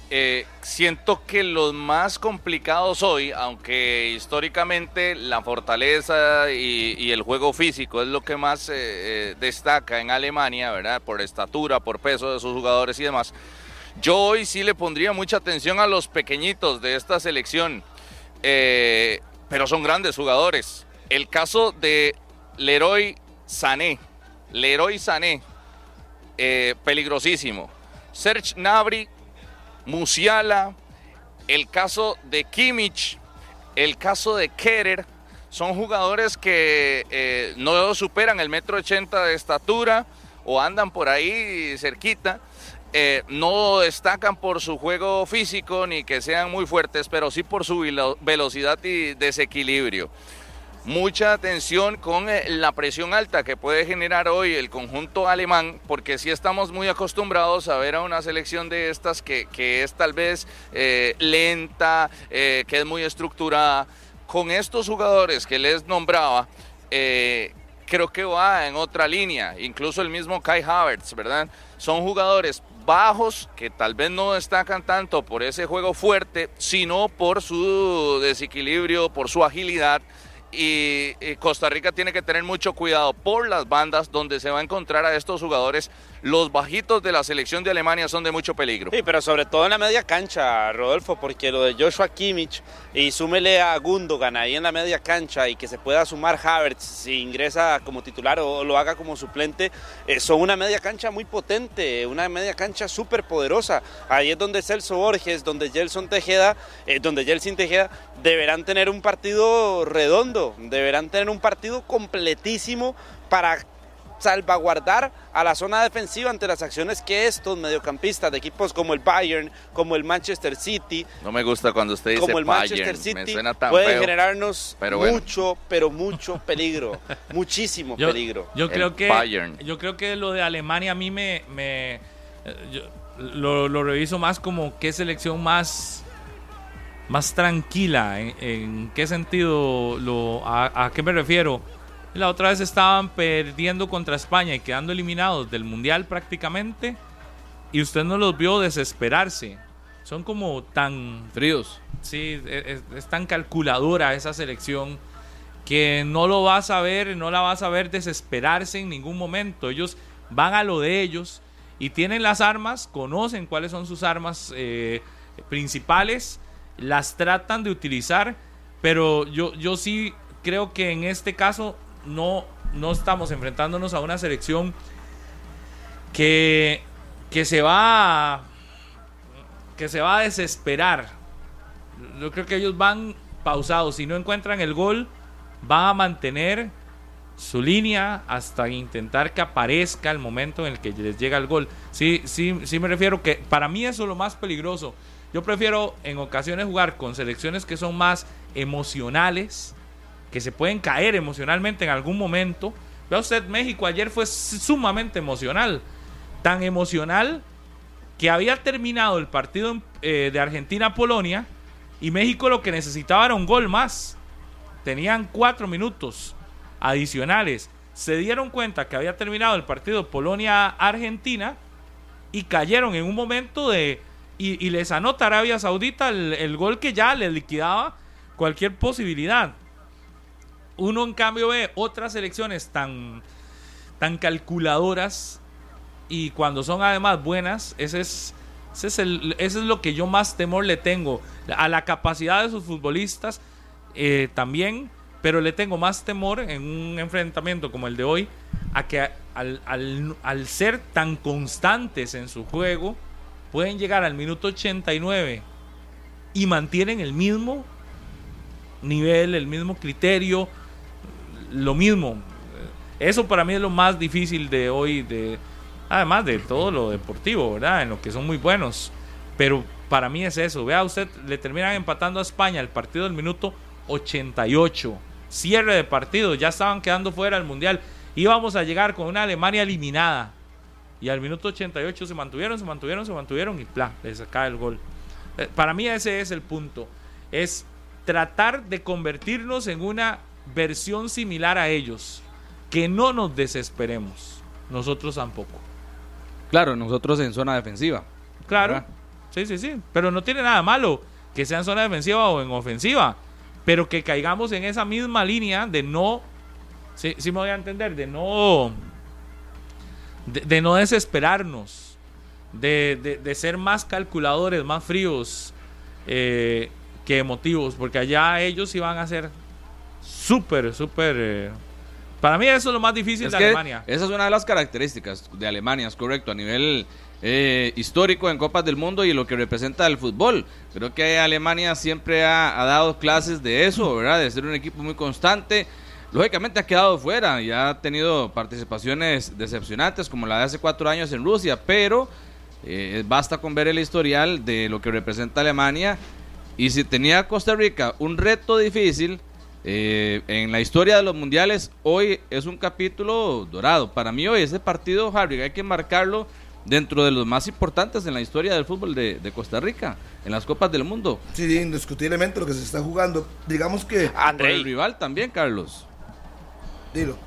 eh, siento que los más complicados hoy, aunque históricamente la fortaleza y, el juego físico es lo que más eh, destaca en Alemania, ¿verdad? Por estatura, por peso de sus jugadores y demás. Yo hoy sí le pondría mucha atención a los pequeñitos de esta selección, pero son grandes jugadores. El caso de Leroy Sané, Leroy Sané, eh, peligrosísimo. Serge Gnabry, Musiala, el caso de Kimmich, el caso de Kerer, son jugadores que eh, no superan el metro ochenta de estatura o andan por ahí cerquita. Eh, no destacan por su juego físico ni que sean muy fuertes, pero sí por su velo- velocidad y desequilibrio mucha atención con eh, la presión alta que puede generar hoy el conjunto alemán, porque sí estamos muy acostumbrados a ver a una selección de estas que, es tal vez eh, lenta, que es muy estructurada. Con estos jugadores que les nombraba, creo que va en otra línea, incluso el mismo Kai Havertz, ¿verdad? Son jugadores bajos que tal vez no destacan tanto por ese juego fuerte, sino por su desequilibrio, por su agilidad. Y, y Costa Rica tiene que tener mucho cuidado por las bandas donde se va a encontrar a estos jugadores. Los bajitos de la selección de Alemania son de mucho peligro. Sí, pero sobre todo en la media cancha, Rodolfo, porque lo de Joshua Kimmich y súmele a Gundogan ahí en la media cancha y que se pueda sumar Havertz si ingresa como titular o lo haga como suplente, eh, son una media cancha muy potente, una media cancha súper poderosa. Ahí es donde Celso Borges, donde Gelson Tejeda, eh, donde Tejeda deberán tener un partido redondo, deberán tener un partido completísimo para salvaguardar a la zona defensiva ante las acciones que estos mediocampistas de equipos como el Bayern, como el Manchester City, No me gusta cuando usted dice como el Manchester Bayern, me City, suena tan pueden feo. generarnos pero bueno. mucho, pero mucho peligro, muchísimo Yo, peligro. yo El creo que Bayern. yo creo que lo de Alemania a mí me, me- yo- lo, lo reviso más como qué selección más, más tranquila. ¿En, en qué sentido? Lo, a, ¿A qué me refiero? La otra vez estaban perdiendo contra España y quedando eliminados del Mundial prácticamente. Y usted no los vio desesperarse. Son como tan Fríos. Sí, es, es tan calculadora esa selección que no lo vas a ver, no la vas a ver desesperarse en ningún momento. Ellos van a lo de ellos y tienen las armas, conocen cuáles son sus armas eh, principales, las tratan de utilizar, pero yo, yo sí creo que en este caso no, no estamos enfrentándonos a una selección que, que se va a, que se va a desesperar. Yo creo que ellos van pausados. Si no encuentran el gol, van a mantener su línea hasta intentar que aparezca el momento en el que les llega el gol. Sí, sí, sí me refiero que para mí eso es lo más peligroso. Yo prefiero en ocasiones jugar con selecciones que son más emocionales, que se pueden caer emocionalmente en algún momento. Vea usted, México ayer fue sumamente emocional. Tan emocional que había terminado el partido eh, de Argentina-Polonia y México lo que necesitaba era un gol más. Tenían cuatro minutos adicionales. Se dieron cuenta que había terminado el partido Polonia-Argentina y cayeron en un momento de... Y, les anota Arabia Saudita el, el gol que ya les liquidaba cualquier posibilidad. Uno en cambio ve otras elecciones tan, tan calculadoras y cuando son además buenas, ese es, ese es, ese es lo que yo más temor le tengo. A la capacidad de sus futbolistas eh, también, pero le tengo más temor en un enfrentamiento como el de hoy a que al, al, al ser tan constantes en su juego, pueden llegar al minuto 89 y mantienen el mismo nivel, el mismo criterio, lo mismo. Eso para mí es lo más difícil de hoy, de además de todo lo deportivo, ¿verdad? En lo que son muy buenos. Pero para mí es eso. Vea usted, le terminan empatando a España el partido del minuto 88. Cierre de partido, ya estaban quedando fuera del Mundial. Íbamos a llegar con una Alemania eliminada. Y al minuto 88 se mantuvieron, se mantuvieron, se mantuvieron y ¡plá! Les saca el gol. Eh, Para mí ese es el punto. Es tratar de convertirnos en una versión similar a ellos. Que no nos desesperemos. Nosotros tampoco. Claro, nosotros en zona defensiva. Claro. ¿verdad? Sí, sí, sí. Pero no tiene nada malo que sea en zona defensiva o en ofensiva. Pero que caigamos en esa misma línea de no. Sí, sí me voy a entender. De no. De, de no desesperarnos. De, de- de ser más calculadores, más fríos eh, que emotivos. Porque allá ellos iban a ser súper, súper. eh, para mí eso es lo más difícil Es de Alemania. Esa es una de las características de Alemania, es correcto, a nivel eh, histórico en Copas del Mundo y lo que representa el fútbol. Creo que Alemania siempre ha, ha dado clases de eso, ¿verdad? De ser un equipo muy constante. Lógicamente ha quedado fuera y ha tenido participaciones decepcionantes como la de hace cuatro años en Rusia, pero eh, basta con ver el historial de lo que representa Alemania. Y si tenía Costa Rica un reto difícil, eh, en la historia de los mundiales, hoy es un capítulo dorado. Para mí hoy ese partido, Harry, hay que marcarlo dentro de los más importantes en la historia del fútbol de, de Costa Rica, en las Copas del Mundo. Sí, indiscutiblemente lo que se está jugando. Digamos que. Por el rival también, Carlos. Dilo.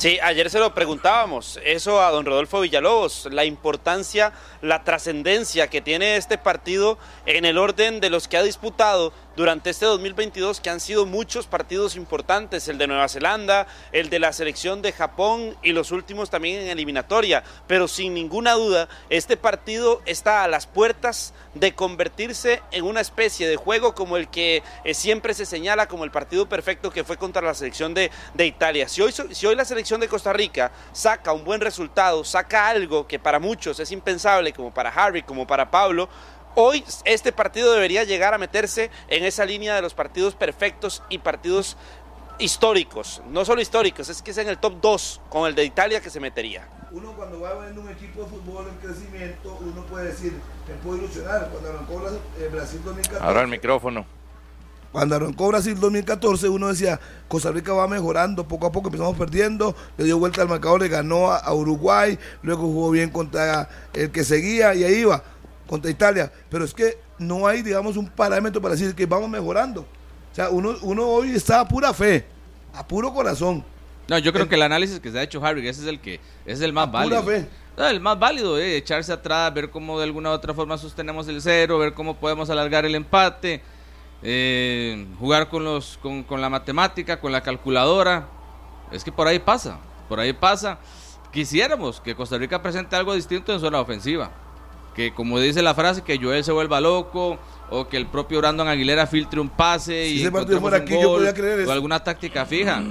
Sí, ayer se lo preguntábamos, eso a don Rodolfo Villalobos, la importancia, la trascendencia que tiene este partido en el orden de los que ha disputado durante este 2022, que han sido muchos partidos importantes, el de Nueva Zelanda, el de la selección de Japón y los últimos también en eliminatoria, pero sin ninguna duda, este partido está a las puertas de convertirse en una especie de juego como el que eh, siempre se señala como el partido perfecto que fue contra la selección de, Italia. Si hoy, si hoy la selección de Costa Rica saca un buen resultado, saca algo que para muchos es impensable, como para Harry, como para Pablo, Hoy este partido debería llegar a meterse en esa línea de los partidos perfectos y partidos históricos. No solo históricos, es que es en el top 2 con el de Italia que se metería. Uno cuando va viendo un equipo de fútbol en crecimiento, uno puede decir, me puedo ilusionar. Cuando arrancó eh, Brasil 2014. Ahora el micrófono. Cuando arrancó Brasil 2014, uno decía, Costa Rica va mejorando, poco a poco empezamos perdiendo, le dio vuelta al marcador, le ganó a, a Uruguay, luego jugó bien contra el que seguía y ahí iba, contra Italia. Pero es que no hay, digamos, un parámetro para decir que vamos mejorando. O sea, uno, uno hoy está a pura fe, a puro corazón. No, yo creo que el análisis que se ha hecho Harry, ese es el que ese es el más A pura válido. fe. No, el más válido, eh, echarse atrás, ver cómo de alguna u otra forma sostenemos el cero, ver cómo podemos alargar el empate, eh, jugar con los con, con la matemática, con la calculadora. Es que por ahí pasa, por ahí pasa. Quisiéramos que Costa Rica presente algo distinto en zona ofensiva. Que como dice la frase, que Joel se vuelva loco o que el propio Brandon Aguilera filtre un pase Si y ese partido encontremos fuera un aquí, yo gol podía creer o alguna táctica fija.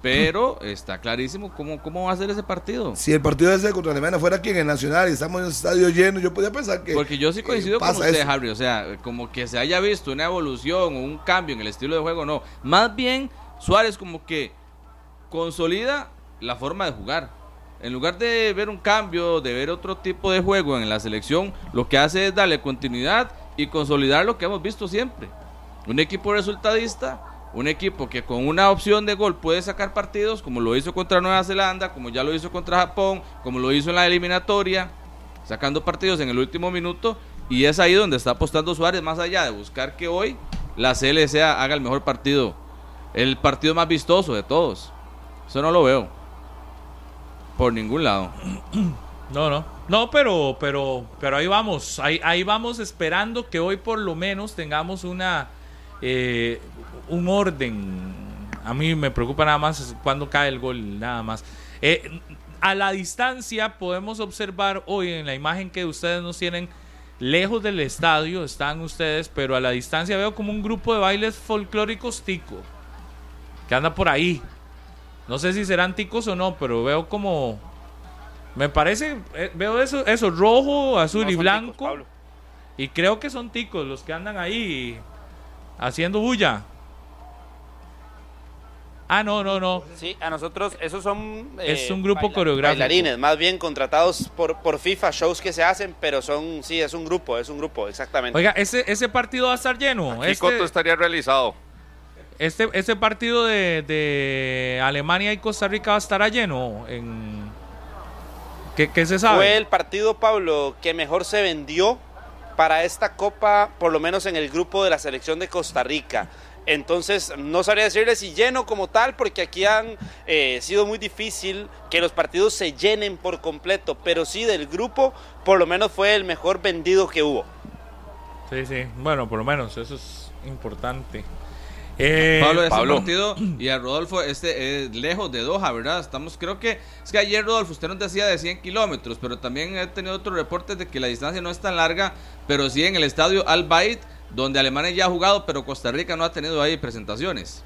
Pero está clarísimo cómo, cómo va a ser ese partido. Si el partido ese contra Alemania fuera aquí en el Nacional y estamos en el estadio lleno, yo podía pensar que... Porque yo sí eh, coincido con pasa usted, eso. Harry. O sea, como que se haya visto una evolución o un cambio en el estilo de juego, no. Más bien, Suárez como que consolida la forma de jugar. En lugar de ver un cambio, de ver otro tipo de juego en la selección, lo que hace es darle continuidad y consolidar lo que hemos visto siempre. Un equipo resultadista, un equipo que con una opción de gol puede sacar partidos, como lo hizo contra Nueva Zelanda, como ya lo hizo contra Japón, como lo hizo en la eliminatoria, sacando partidos en el último minuto. Y es ahí donde está apostando Suárez, más allá de buscar que hoy la CLSA haga el mejor partido, el partido más vistoso de todos. Eso no lo veo. Por ningún lado. No, no. No, pero, pero, pero ahí vamos. Ahí, ahí vamos esperando que hoy por lo menos tengamos una eh, un orden. A mí me preocupa nada más cuando cae el gol, nada más. Eh, a la distancia podemos observar hoy en la imagen que ustedes nos tienen lejos del estadio, están ustedes, pero a la distancia veo como un grupo de bailes folclóricos tico que anda por ahí. No sé si serán ticos o no, pero veo como me parece, eh, veo eso, eso rojo, azul No y son blanco. ticos, Pablo. y creo que son ticos los que andan ahí haciendo bulla. Ah, no, no, no. Sí, a nosotros esos son... eh, Es un grupo baila- coreográfico. Bailarines, más bien contratados por, por FIFA, shows que se hacen, pero son, sí, es un grupo, es un grupo, exactamente. Oiga, ese, ese partido va a estar lleno. Aquí Coto Este, estaría realizado. Este, este partido de, de Alemania y Costa Rica va a estar lleno. En... ¿Qué, qué se sabe? Fue el partido, Pablo, que mejor se vendió para esta copa, por lo menos en el grupo de la selección de Costa Rica. Entonces, no sabría decirle si lleno como tal, porque aquí han eh, sido muy difícil que los partidos se llenen por completo, pero sí del grupo, por lo menos fue el mejor vendido que hubo. Sí, sí. Bueno, por lo menos, eso es importante. Eh, Pablo, ese Pablo. partido y a Rodolfo, este es lejos de Doha, ¿verdad? Estamos, creo que, es que ayer Rodolfo, usted nos decía de 100 kilómetros, pero también he tenido otros reportes de que la distancia no es tan larga, pero sí en el estadio Al Bayt, donde Alemania ya ha jugado, pero Costa Rica no ha tenido ahí presentaciones.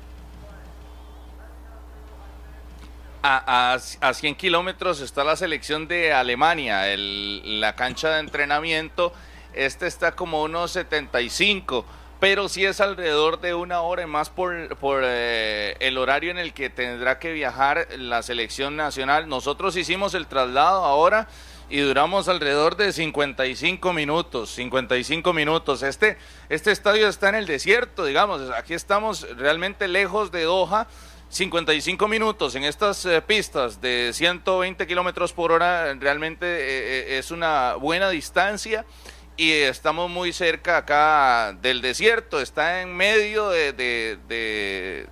A, a, a 100 kilómetros está la selección de Alemania, el- la cancha de entrenamiento. Este está como unos 75, pero sí es alrededor de una hora y más por, por eh, el horario en el que tendrá que viajar la selección nacional. Nosotros hicimos el traslado ahora y duramos alrededor de 55 minutos, 55 minutos. Este, este estadio está en el desierto, digamos, aquí estamos realmente lejos de Doha. 55 minutos en estas eh, pistas de 120 kilómetros por hora realmente eh, eh, es una buena distancia y estamos muy cerca acá del desierto, está en medio de,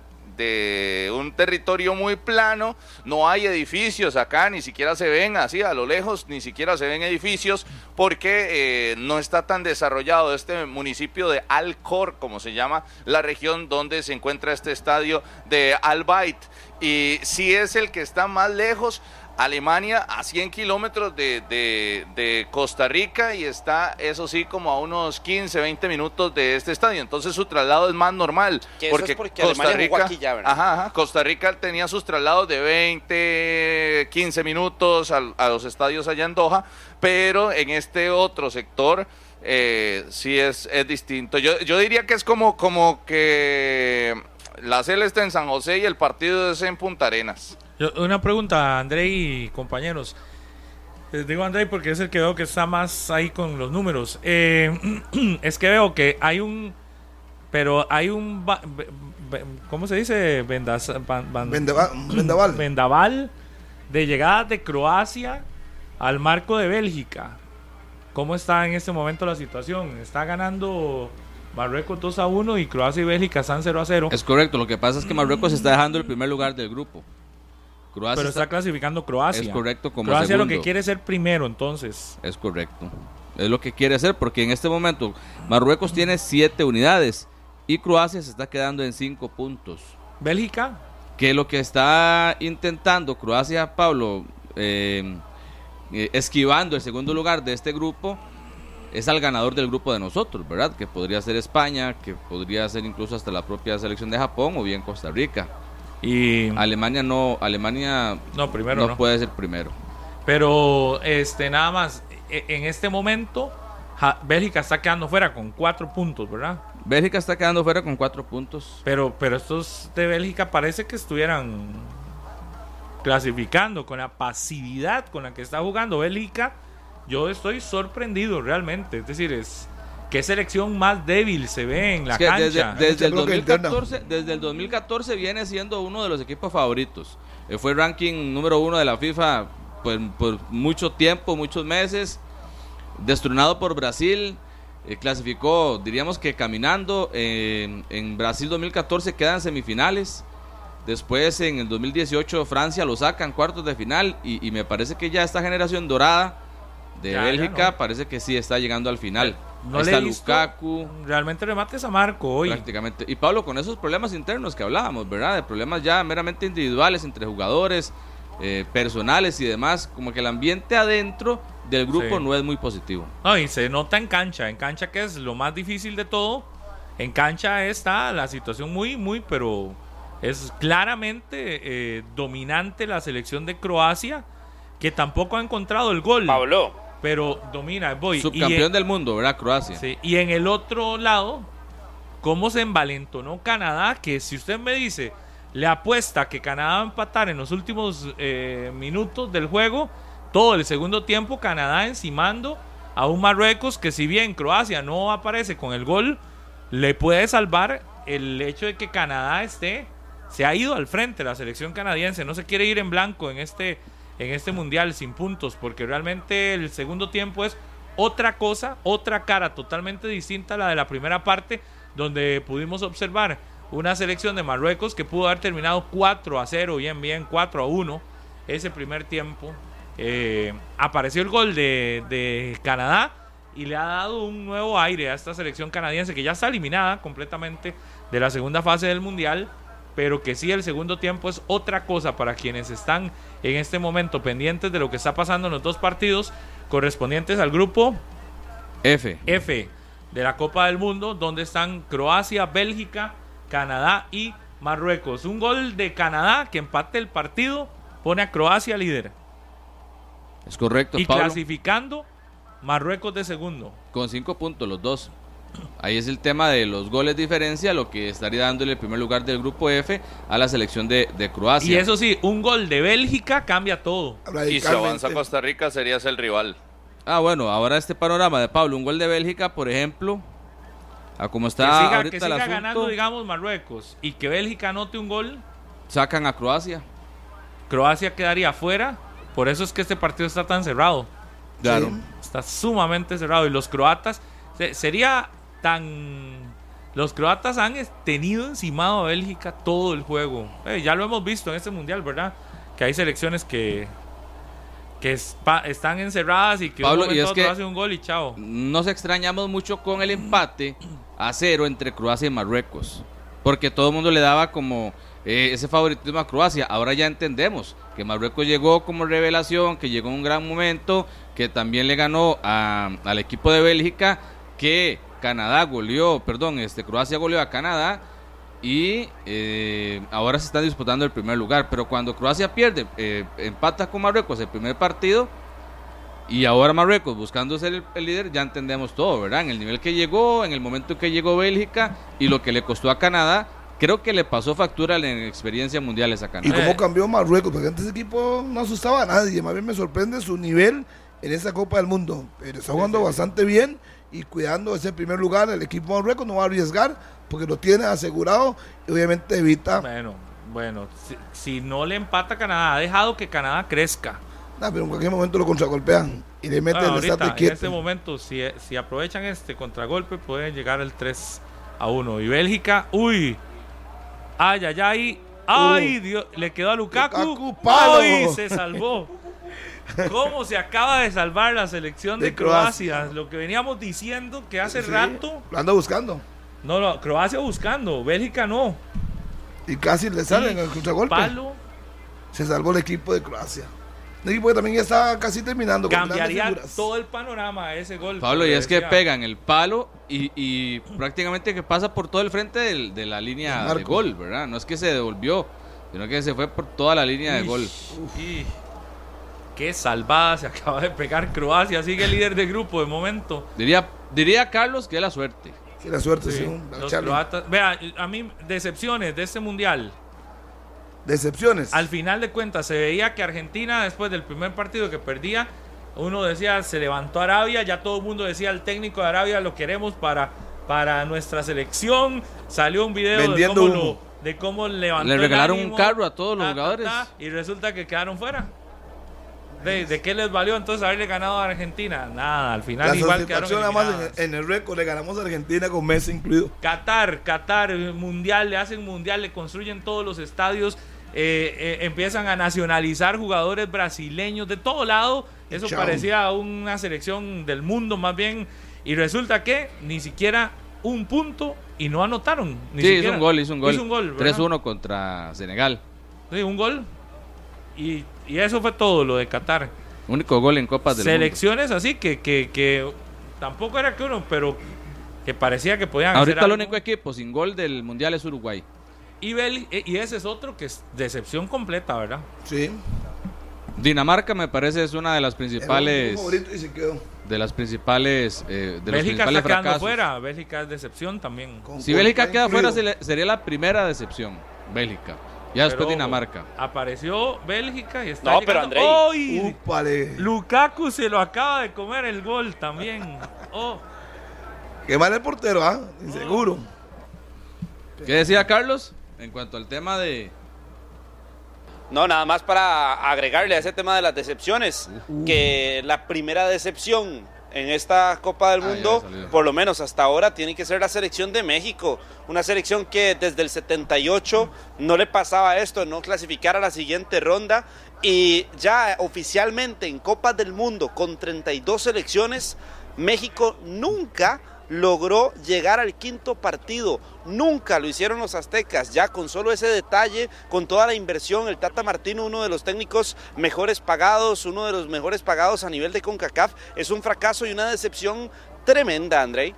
un territorio muy plano, no hay edificios acá, ni siquiera se ven así a lo lejos, ni siquiera se ven edificios porque eh, no está tan desarrollado este municipio de Alcor, como se llama la región donde se encuentra este estadio de Al Bayt. Y si es el que está más lejos, Alemania a 100 kilómetros de, de- de Costa Rica y está, eso sí, como a unos 15, 20 minutos de este estadio. Entonces su traslado es más normal. Que eso es porque Alemania jugó aquí ya, ¿verdad? Ajá, ajá. Costa Rica tenía sus traslados de 20, 15 minutos a, los estadios allá en Doha, pero en este otro sector eh, sí es, es distinto. Yo, yo diría que es como, como que la cele está en San José y el partido es en Punta Arenas. Yo- Una pregunta, André y compañeros. Les digo André porque es el que veo que está más ahí con los números. Eh, es que veo que hay un pero hay un... ¿Cómo se dice? Vendas- van- van- Vendeva- Vendaval. vendaval de llegadas de Croacia al marco de Bélgica. ¿Cómo está en este momento la situación? Está ganando Marruecos 2 a 1 y Croacia y Bélgica están 0 a 0. Es correcto, lo que pasa es que Marruecos está dejando el primer lugar del grupo. Croacia pero está- está clasificando Croacia. Es correcto, como Croacia lo que quiere es ser primero, entonces. Es correcto. Es lo que quiere hacer porque en este momento Marruecos tiene 7 unidades y Croacia se está quedando en 5 puntos. Bélgica, Que lo que está intentando Croacia, Pablo, eh, eh, esquivando el segundo lugar de este grupo, es al ganador del grupo de nosotros, ¿verdad? Que podría ser España, que podría ser incluso hasta la propia selección de Japón o bien Costa Rica. Y Alemania no, Alemania no, primero no, no. puede ser primero. Pero este nada más e- en este momento Bélgica está quedando fuera con cuatro puntos, ¿verdad? Bélgica está quedando fuera con 4 puntos. Pero, pero estos de Bélgica parece que estuvieran clasificando con la pasividad con la que está jugando Bélgica. Yo estoy sorprendido realmente. Es decir, es qué selección más débil se ve en la Es que cancha. desde, desde el Mucha bronca interna. 2014, desde el 2014 viene siendo uno de los equipos favoritos. Eh, fue ranking número uno de la FIFA pues, por mucho tiempo, muchos meses. Destronado por Brasil. eh, clasificó, diríamos que caminando. eh, en Brasil 2014 quedan semifinales. Después en el 2018 Francia lo saca en cuartos de final. Y, y me parece que ya esta generación dorada de Ya, ya Bélgica no. parece que sí está llegando al final. No Ahí está Lukaku. realmente remates a Marco hoy. Prácticamente. Y Pablo, con esos problemas internos que hablábamos, ¿verdad? De problemas ya meramente individuales entre jugadores, eh, personales y demás, como que el ambiente adentro del grupo Sí. no es muy positivo. No, y se nota en cancha. En cancha que es lo más difícil de todo. En cancha está la situación muy, muy, pero es claramente eh, dominante la selección de Croacia, que tampoco ha encontrado el gol. Pablo, Pero domina, voy. Subcampeón en- del mundo, ¿verdad? Croacia. Sí, y en el otro lado, cómo se envalentonó Canadá, que si usted me dice, le apuesta que Canadá va a empatar en los últimos eh, minutos del juego, todo el segundo tiempo Canadá encimando a un Marruecos que si bien Croacia no aparece con el gol, le puede salvar el hecho de que Canadá esté, se ha ido al frente la selección canadiense, no se quiere ir en blanco en este, en este mundial sin puntos, porque realmente el segundo tiempo es otra cosa, otra cara totalmente distinta a la de la primera parte, donde pudimos observar una selección de Marruecos que pudo haber terminado 4 a 0, bien, bien, 4 a 1, ese primer tiempo. Eh, apareció el gol de, de Canadá y le ha dado un nuevo aire a esta selección canadiense que ya está eliminada completamente de la segunda fase del Mundial, pero que sí el segundo tiempo es otra cosa para quienes están en este momento pendientes de lo que está pasando en los dos partidos correspondientes al grupo F. F de la Copa del Mundo, donde están Croacia, Bélgica, Canadá y Marruecos. Un gol de Canadá que empate el partido pone a Croacia líder Es correcto, y Pablo. clasificando Marruecos de segundo. Con cinco puntos los dos. Ahí es el tema de los goles diferencia, lo que estaría dándole el primer lugar del grupo F a la selección de, de Croacia. Y eso sí, un gol de Bélgica cambia todo. Y si avanza Costa Rica serías el rival. Ah, bueno, ahora este panorama de Pablo, un gol de Bélgica, por ejemplo, a como Que está siga, ahorita que el siga asunto, ganando, digamos, Marruecos y que Bélgica anote un gol, sacan a Croacia. Croacia quedaría fuera. Por eso es que este partido está tan cerrado. Claro. Sí. Está sumamente cerrado. Y los croatas, se- sería tan... Los croatas han tenido encimado a Bélgica todo el juego. Eh, ya lo hemos visto en este mundial, ¿verdad? Que hay selecciones que, que están encerradas y que Pablo, un y es que- hacen un gol y chao. Nos extrañamos mucho con el empate a cero entre Croacia y Marruecos. Porque todo el mundo le daba como eh, ese favoritismo a Croacia. Ahora ya entendemos que Marruecos llegó como revelación, que llegó en un gran momento, que también le ganó a- al equipo de Bélgica, que Canadá goleó, perdón, este Croacia goleó a Canadá y eh, ahora se están disputando el primer lugar. Pero cuando Croacia pierde, eh, empata con Marruecos el primer partido, y ahora Marruecos buscando ser el, el líder, ya entendemos todo, ¿verdad? En el nivel que llegó, en el momento que llegó Bélgica y lo que le costó a Canadá, creo que le pasó factura en experiencias mundiales a Y Canadá. cómo Eh. cambió Marruecos, porque antes ese equipo no asustaba a nadie. Más bien me sorprende su nivel en esa Copa del Mundo. Pero está jugando bastante bien y cuidando ese primer lugar. El equipo Marruecos no va a arriesgar porque lo tiene asegurado y obviamente evita. Bueno, bueno, si, si no le empata a Canadá, ha dejado que Canadá crezca. Nah, pero en cualquier momento lo contragolpean y le meten Bueno, el estate ahorita, en este momento, si, si aprovechan este contragolpe, pueden llegar al 3 a 1. Y Bélgica, uy, ay, ay, ay, ay, Dios, le quedó a Lukaku. Uh. Lukaku, palo. ay, se salvó. ¿Cómo se acaba de salvar la selección de, De Croacia? Croacia. Lo que veníamos diciendo que hace Sí, rato. Lo anda buscando. No, no, Croacia buscando, Bélgica no. Y casi le salen el contragolpe. Palo. Se salvó el equipo de Croacia. Un equipo que también ya está casi terminando. Cambiaría todo el panorama a ese gol. Pablo, y es que pegan el palo y, y prácticamente que pasa por todo el frente del- de la El línea de gol, ¿verdad? No es que se devolvió, sino que se fue por toda la línea de gol. Qué salvada se acaba de pegar Croacia. Sigue líder de grupo de momento. Diría, diría Carlos que es la suerte. Sí, la suerte, sí. Sí, un- los Charlie. croatas. Vea, a mí, decepciones de este mundial. Decepciones. Al final de cuentas, se veía que Argentina, después del primer partido que perdía, uno decía, se levantó Arabia, ya todo el mundo decía, el técnico de Arabia lo queremos para, para nuestra selección. Salió un video de Vendiendo cómo, humo. lo- de cómo levantó Le el regalaron un carro a todos los ta, ta, jugadores. ta, y resulta que quedaron fuera. ¿De, de qué les valió entonces haberle ganado a Argentina? Nada, al final La igual quedaron nada más en, en el récord le ganamos a Argentina con Messi incluido. Qatar, Qatar, mundial, le hacen mundial, le construyen todos los estadios, eh, eh, empiezan a nacionalizar jugadores brasileños de todo lado. Eso Chao. parecía una selección del mundo más bien. Y resulta que ni siquiera un punto y no anotaron. Ni sí, hizo siquiera. un gol, hizo un gol. Hizo un gol, ¿verdad? 3-1 contra Senegal. Sí, un gol. Y, y eso fue todo lo de Qatar. Único gol en Copas del Mundo. Selecciones así que, que, que tampoco era que uno, pero que parecía que podían Ahorita hacer el único equipo sin gol del Mundial es Uruguay. Y, Bel- eh, y ese es otro que es decepción completa, ¿verdad? Sí. Dinamarca me parece es una de las principales favorito y se quedó. de las principales eh, de los Bélgica principales está quedando fracasos. fuera. Bélgica es decepción también. Con Si Bélgica queda fuera incluido. se le- sería la primera decepción. Bélgica. Ya después Pero, Dinamarca. Apareció Bélgica y está No, pero llegando-. ¡Ay! Úpale. Lukaku se lo acaba de comer el gol también. Oh, Qué mal el portero, ¿ah? Inseguro. ¿Qué decía Carlos? En cuanto al tema de No, nada más para agregarle a ese tema de las decepciones, que la primera decepción en esta Copa del Ah, Mundo, por lo menos hasta ahora, tiene que ser la selección de México. Una selección que desde el 78 no le pasaba esto, no clasificar a la siguiente ronda. Y ya oficialmente en Copas del Mundo, con 32 selecciones, México nunca logró llegar al quinto partido. Nunca lo hicieron los aztecas. Ya con solo ese detalle, con toda la inversión, el Tata Martino, uno de los técnicos mejores pagados, uno de los mejores pagados a nivel de CONCACAF, es un fracaso y una decepción tremenda, Andrei.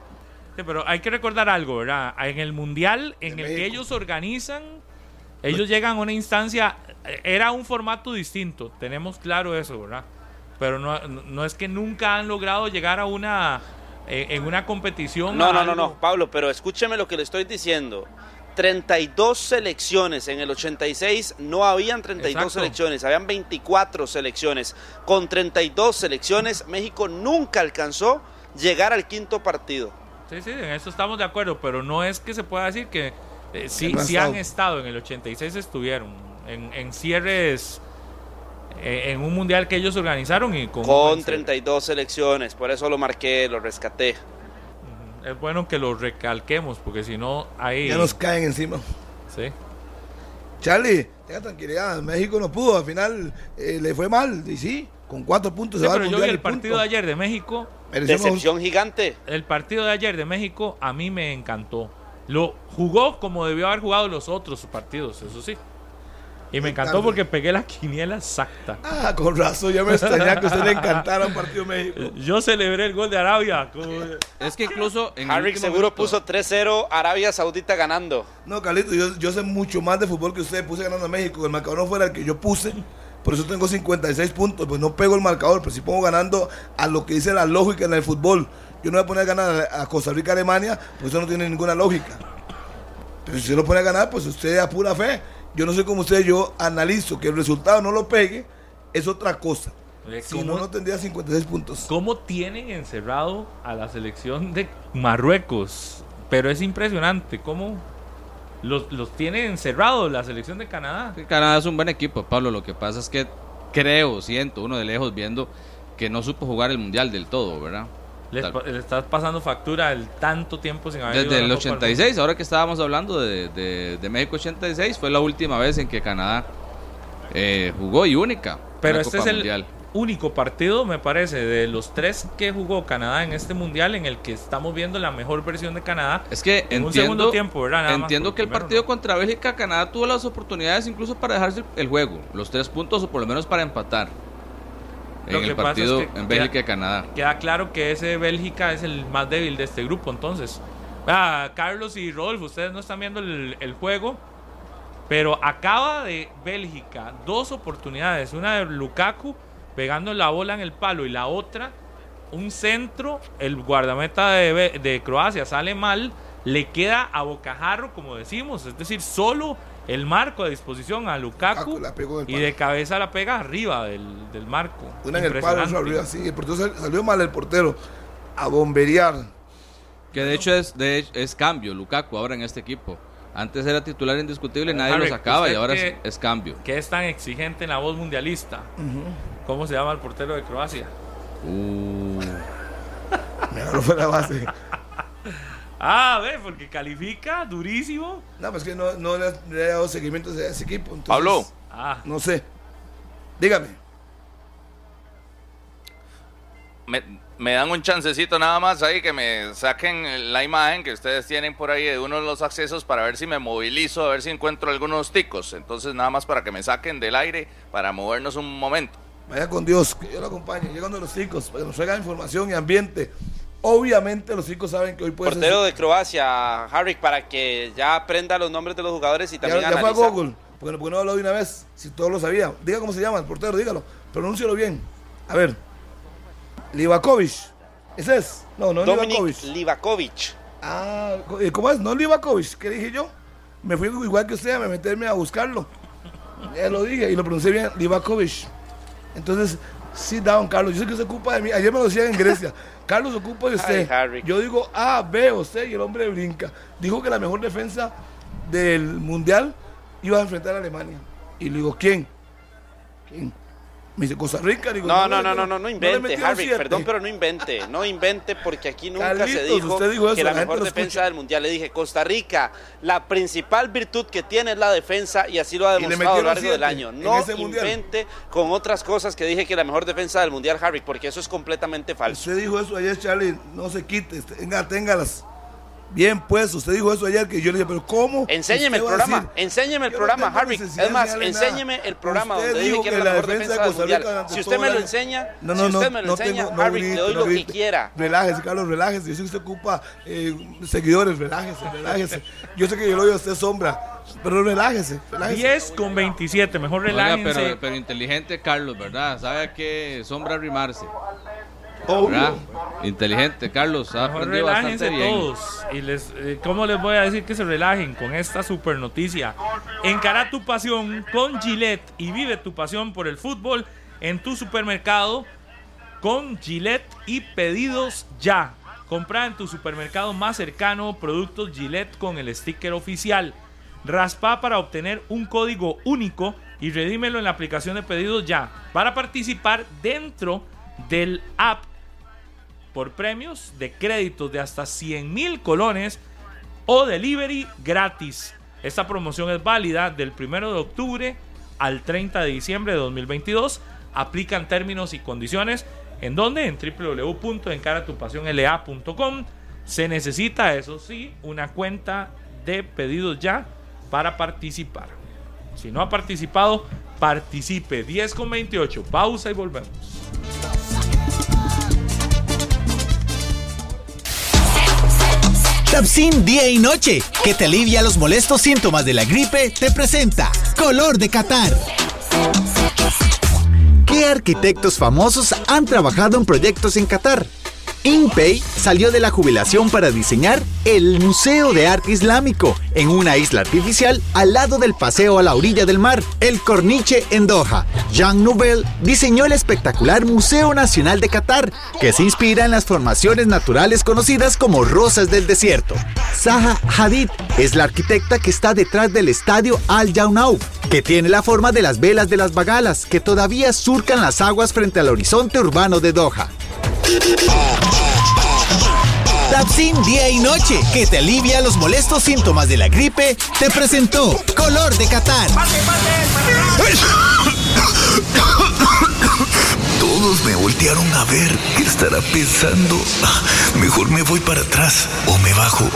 sí, pero hay que recordar algo, ¿verdad? En el mundial en De el que ellos organizan, ellos llegan a una instancia. Era un formato distinto, tenemos claro eso, ¿verdad? Pero no, no es que nunca han logrado llegar a una. Eh, en una competición. No, no, no, no, Pablo, pero escúcheme lo que le estoy diciendo. 32 selecciones en el 86, no habían 32 Exacto. selecciones, habían 24 selecciones. Con 32 selecciones, México nunca alcanzó llegar al quinto partido. Sí, sí, en eso estamos de acuerdo, pero no es que se pueda decir que eh, sí, sí han estado. en el 86 estuvieron, en, en cierres, en un mundial que ellos organizaron y con... Con buen cierre. 32 selecciones, por eso lo marqué, lo rescaté. Es bueno que lo recalquemos, porque si no, ahí... Ya nos caen encima. Sí. Charlie, tenga tranquilidad. México no pudo. Al final eh, le fue mal. Y sí, con cuatro puntos Sí, se va pero al yo vi el punto. partido de ayer de México, Decepción gigante. el partido de ayer de México a mí me encantó. Lo jugó como debió haber jugado los otros partidos, eso sí. Y me encantó tarde. porque pegué la quiniela exacta. Ah, con razón. Ya me extrañaba que a usted le encantara un partido México. Yo celebré el gol de Arabia. como- Es que incluso en último seguro puso 3-0, Arabia Saudita ganando. No, Carlito, yo, yo sé mucho más de fútbol que usted. Puse ganando a México. El marcador no fuera el que yo puse. Por eso tengo 56 puntos. Pues no pego el marcador, pero sí pongo ganando a lo que dice la lógica en el fútbol. Yo no voy a poner a ganar a Costa Rica, Alemania, pues eso no tiene ninguna lógica. Pero si usted lo pone a ganar, pues usted a pura fe. Yo no sé cómo usted, yo analizo que el resultado no lo pegue, es otra cosa. Si ¿Cómo, no, no tendría 56 puntos. cómo tienen encerrado a la selección de Marruecos? Pero es impresionante cómo los, los tiene encerrados la selección de Canadá. Canadá es un buen equipo, Pablo. Lo que pasa es que creo, siento, uno de lejos viendo que no supo jugar el mundial del todo, ¿verdad? Le estás pasando factura el tanto tiempo sin haber Desde el la Copa del 86, ahora que estábamos hablando de, de- de México 86, fue la última vez en que Canadá eh, jugó y única. Pero este Copa es el único partido, me parece, de los tres que jugó Canadá en este mundial en el que estamos viendo la mejor versión de Canadá. Es que en un entiendo, segundo tiempo, ¿verdad? Nada más, entiendo que el partido no. contra Bélgica, Canadá tuvo las oportunidades incluso para dejarse el juego, los tres puntos o por lo menos para empatar. En el pasa es partido que en queda- Bélgica y Canadá. Queda claro que ese Bélgica es el más débil de este grupo, entonces. Ah, Carlos y Rodolfo, ustedes no están viendo el, el juego, pero acaba de Bélgica dos oportunidades. Una de Lukaku pegando la bola en el palo y la otra, un centro, el guardameta de, de Croacia sale mal, le queda a bocajarro, como decimos, es decir, solo el marco a disposición a Lukaku la pegó el y de cabeza la pega arriba del, del marco. Una en el palo, arriba, sí. El portero sal- salió mal el portero. A bomberear. Que de hecho es, de es cambio, Lukaku ahora en este equipo. Antes era titular indiscutible, nadie Harry, lo sacaba y ahora es, que- es cambio. que es tan exigente en la voz mundialista. ¿Cómo se llama el portero de Croacia? Uh, no fue la base. Ah, ve, porque califica durísimo. No, pues que no, no le, le he dado seguimiento a ese equipo. entonces, Pablo. Ah, No sé. Dígame. Me, me dan un chancecito nada más ahí que me saquen la imagen que ustedes tienen por ahí de uno de los accesos para ver si me movilizo, a ver si encuentro algunos ticos. Entonces nada más para que me saquen del aire para movernos un momento. Vaya con Dios, que yo lo acompañe. Llegando los chicos, para que nos traigan información y ambiente. Obviamente los chicos saben que hoy puede Portero ser... de Croacia, Harry, para que ya aprenda los nombres de los jugadores y Ya, también ya fue a. Google. Porque, porque no habló de una vez. Si todos lo sabía. Diga cómo se llama el portero, dígalo. Pronúncialo bien. A ver. Livakovic. ¿Ese es? No, no es Dominik Livakovic. Livakovic. Ah, eh, ¿cómo es? No Livakovic. ¿Qué dije yo? Me fui igual que usted a meterme a buscarlo. Ya lo dije y lo pronuncié bien. Livakovic. Entonces, sit down, Carlos. Yo sé que se ocupa de mí. Ayer me lo decían en Grecia. Carlos se ocupa de usted. Ay. Yo digo A, B o C y el hombre brinca. Dijo que la mejor defensa del mundial iba a enfrentar a Alemania. Y le digo, ¿quién? ¿Quién? Me dice Costa Rica. Digo, No, no, no, no, no, no invente, Harry, siete. perdón, pero no invente, no invente porque aquí nunca se dijo, usted dijo eso, que la mejor defensa escucha. del mundial. Le dije, Costa Rica, la principal virtud que tiene es la defensa y así lo ha demostrado a lo largo del año. No mundial. invente con otras cosas que dije que la mejor defensa del mundial, Harry, porque eso es completamente falso. Usted dijo eso ayer, Charlie. No se quite. Tenga, téngalas. Bien, pues, usted dijo eso ayer que yo le dije, pero ¿cómo? Enséñeme el usted programa, decir? enséñeme el Yo no programa, tengo Harry. Es más, enséñeme el programa Usted donde dije dijo que era la mejor defensa de mundial. Si usted me lo enseña, No, si no, usted no, me lo no enseña, tengo- no Harry, le doy no lo que quiera. Relájese, Carlos, relájese. Yo sé que usted ocupa eh, seguidores, relájese, relájese. Yo sé que yo lo veo a usted sombra, pero relájese, relájese. 10 con 27, mejor oiga, relájense. pero, pero inteligente Carlos, ¿verdad? Sabe a qué sombra arrimarse. ¿Verdad? Inteligente Carlos, ha Mejor aprendido relájense bastante bien. todos. Y les, eh, ¿Cómo les voy a decir que se relajen con esta super noticia? Encara tu pasión con Gillette y vive tu pasión por el fútbol en tu supermercado con Gillette y pedidos ya. Compra en tu supermercado más cercano productos Gillette con el sticker oficial. Raspa para obtener un código único y redímelo en la aplicación de pedidos ya. Para participar dentro del app por premios de créditos de hasta 100 mil colones o delivery gratis. Esta promoción es válida del 1 de octubre al 30 de diciembre de 2022. Aplican términos y condiciones en donde en www.encaratupasionla.com se necesita, eso sí, una cuenta de pedidos ya para participar. Si no ha participado, participe. 10 con 28. Pausa y volvemos. Tapsin día y noche, que te alivia los molestos síntomas de la gripe, te presenta Color de Qatar. ¿Qué arquitectos famosos han trabajado en proyectos en Qatar? InPay salió de la jubilación para diseñar el Museo de Arte Islámico en una isla artificial al lado del paseo a la orilla del mar, el Corniche en Doha. Jean Nouvel diseñó el espectacular Museo Nacional de Qatar, que se inspira en las formaciones naturales conocidas como rosas del desierto. Zaha Hadid es la arquitecta que está detrás del estadio Al Jaunau, que tiene la forma de las velas de las bagalas que todavía surcan las aguas frente al horizonte urbano de Doha. Tapsin Día y Noche, que te alivia los molestos síntomas de la gripe, te presentó Color de Qatar. Todos me voltearon a ver. ¿Qué estará pensando? Mejor me voy para atrás o me bajo.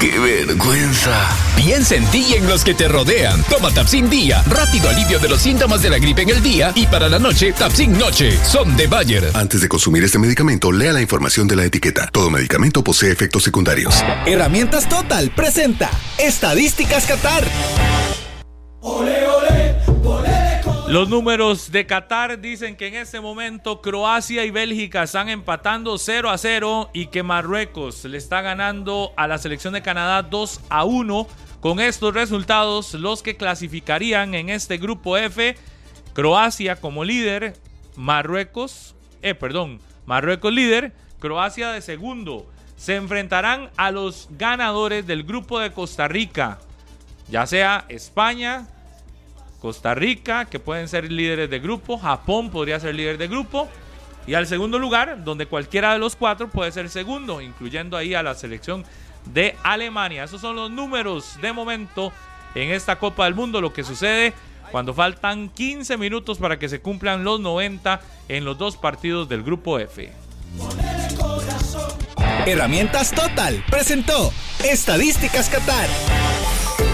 ¡Qué vergüenza! Piensa en ti y en los que te rodean. Toma Tapsin Día. Rápido alivio de los síntomas de la gripe en el día. Y para la noche, Tapsin Noche. Son de Bayer. Antes de consumir este medicamento, lea la información de la etiqueta. Todo medicamento posee efectos secundarios. Herramientas Total presenta Estadísticas Qatar. Los números de Qatar dicen que en este momento Croacia y Bélgica están empatando 0 a 0 y que Marruecos le está ganando a la selección de Canadá 2 a 1. Con estos resultados, los que clasificarían en este grupo F, Croacia como líder, Marruecos, eh, perdón, Marruecos líder, Croacia de segundo. Se enfrentarán a los ganadores del grupo de Costa Rica, ya sea España, Costa Rica, que pueden ser líderes de grupo, Japón podría ser líder de grupo, y al segundo lugar, donde cualquiera de los cuatro puede ser segundo, incluyendo ahí a la selección de Alemania. Esos son los números de momento en esta Copa del Mundo, lo que sucede cuando faltan 15 minutos para que se cumplan los 90 en los dos partidos del grupo F. Herramientas Total presentó Estadísticas Qatar.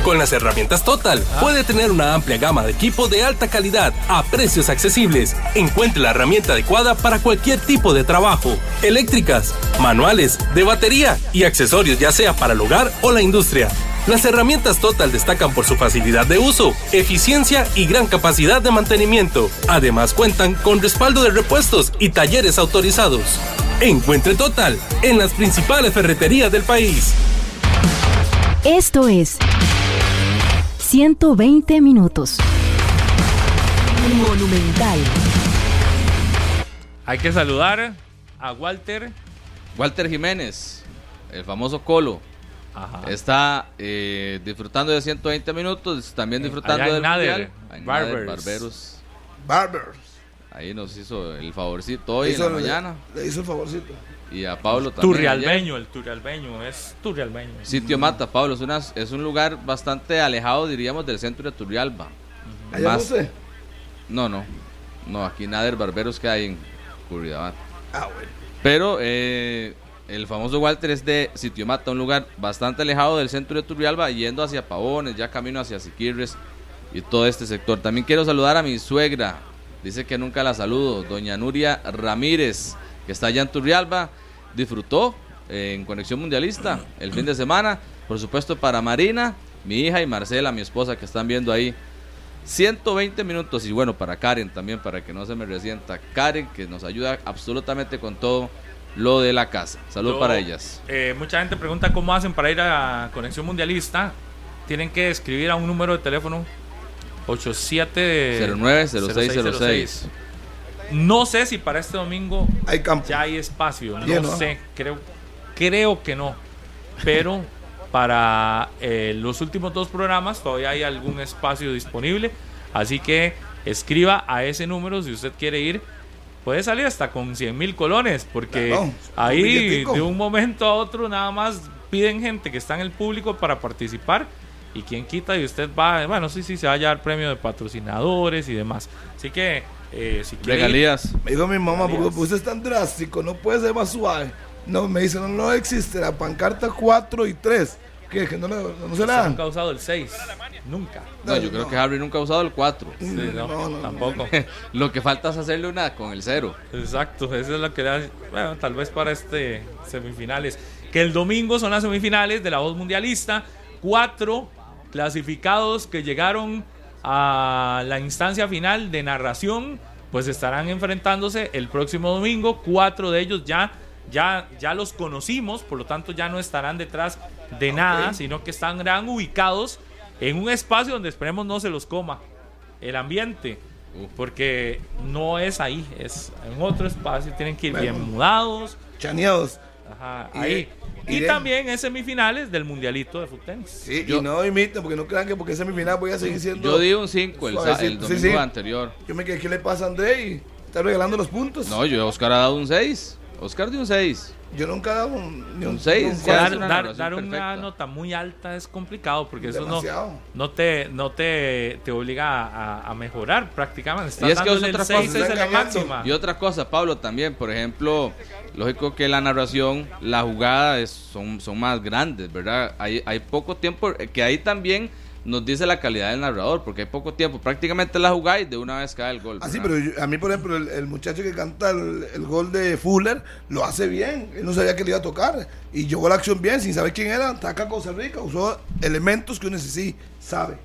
Con las herramientas Total, puede tener una amplia gama de equipo de alta calidad a precios accesibles. Encuentre la herramienta adecuada para cualquier tipo de trabajo. Eléctricas, manuales, de batería y accesorios ya sea para el hogar o la industria. Las herramientas Total destacan por su facilidad de uso, eficiencia y gran capacidad de mantenimiento. Además cuentan con respaldo de repuestos y talleres autorizados. Encuentre Total en las principales ferreterías del país. Esto es 120 minutos. Monumental. Hay que saludar a Walter. Walter Jiménez, el famoso Colo. Ajá. Está eh, disfrutando de 120 minutos, también disfrutando allá en del Nader, Mundial. Barbers. Barberos. Barbers. Ahí nos hizo el favorcito hoy hizo- en la mañana. Le hizo el favorcito. Y a Pablo también. Turrialbeño, el Turrialbeño, es Turrialbeño. Sitio Mata, Pablo, es, una- es un lugar bastante alejado, diríamos, del centro de Turrialba. ¿Allá Más- usted? No, no. No, aquí Nader Barberos que hay en Curridabat. Ah, bueno. Pero eh, el famoso Walter es de Sitio Mata, un lugar bastante alejado del centro de Turrialba, yendo hacia Pavones, ya camino hacia Siquirres y todo este sector. También quiero saludar a mi suegra, dice que nunca la saludo, doña Nuria Ramírez, que está allá en Turrialba, disfrutó en Conexión Mundialista el fin de semana, por supuesto para Marina, mi hija y Marcela, mi esposa, que están viendo ahí 120 minutos y bueno, para Karen también, para que no se me resienta. Karen, que nos ayuda absolutamente con todo lo de la casa. Salud Yo- para ellas. Eh, mucha gente pregunta cómo hacen para ir a Conexión Mundialista. Tienen que escribir a un número de teléfono 87 090606. No sé si para este domingo Hay campo. ya hay espacio. No Lleno, sé, creo, creo que no. Pero para eh, los últimos dos programas todavía hay algún espacio disponible. Así que escriba a ese número si usted quiere ir. Puede salir hasta con 100 mil colones, porque ahí de un momento a otro nada más piden gente que está en el público para participar. Y quien quita y usted va, bueno, sí, sí, se va a llevar premio de patrocinadores y demás. Así que, eh, si quiere ir- Regalías. Me dijo mi mamá, porque Regalías. usted es tan drástico, no puede ser más suave. No, me dice, no, no existe la pancarta 4 y 3. ¿Qué? ¿Que no, no se la dan? nunca ha usado el 6. Nunca. No, yo creo que Harry nunca ha usado el 4. Sí, no, No, no, tampoco. Lo que falta es hacerle una con el 0. Exacto, eso es lo que le da- bueno, tal vez para este semifinales. Que el domingo son las semifinales de la voz mundialista. Cuatro clasificados que llegaron a la instancia final de narración, pues estarán enfrentándose el próximo domingo. Cuatro de ellos ya ya, ya los conocimos, por lo tanto ya no estarán detrás de nada, sino que estarán ubicados en un espacio donde esperemos no se los coma el ambiente. Porque no es ahí, es en otro espacio, tienen que ir Bueno. bien mudados. Chaneados. Ajá, ahí. Y, y de- también en semifinales del mundialito de fútbol. Sí, y no imiten, porque no crean que porque es semifinal voy a seguir siendo. Yo di un 5 el, el domingo sí. anterior. Yo me quedé, ¿qué le pasa a André? Y está regalando los puntos. No, yo Oscar ha dado un 6. Oscar dio un 6. Yo nunca he dado un, ni Un seis, ni ya dar, es una dar- narración dar una perfecta. nota muy alta es complicado porque eso no, no te no te, te obliga a, a mejorar prácticamente. Estás Y es que es otra cosa. es la máxima. Y otra cosa, Pablo, también, por ejemplo, lógico que la narración, la jugada es- son, son más grandes, ¿verdad? Hay, hay poco tiempo, eh, que ahí también nos dice la calidad del narrador, porque hay poco tiempo, prácticamente la y de una vez cae el gol. Así. Ah, pero yo- a mí, por ejemplo, el, el muchacho que canta el, el gol de Fuller lo hace bien. Él no sabía que le iba a tocar. Y llegó la acción bien, sin saber quién era. Ataca Costa Rica, usó elementos que uno sí, sabe.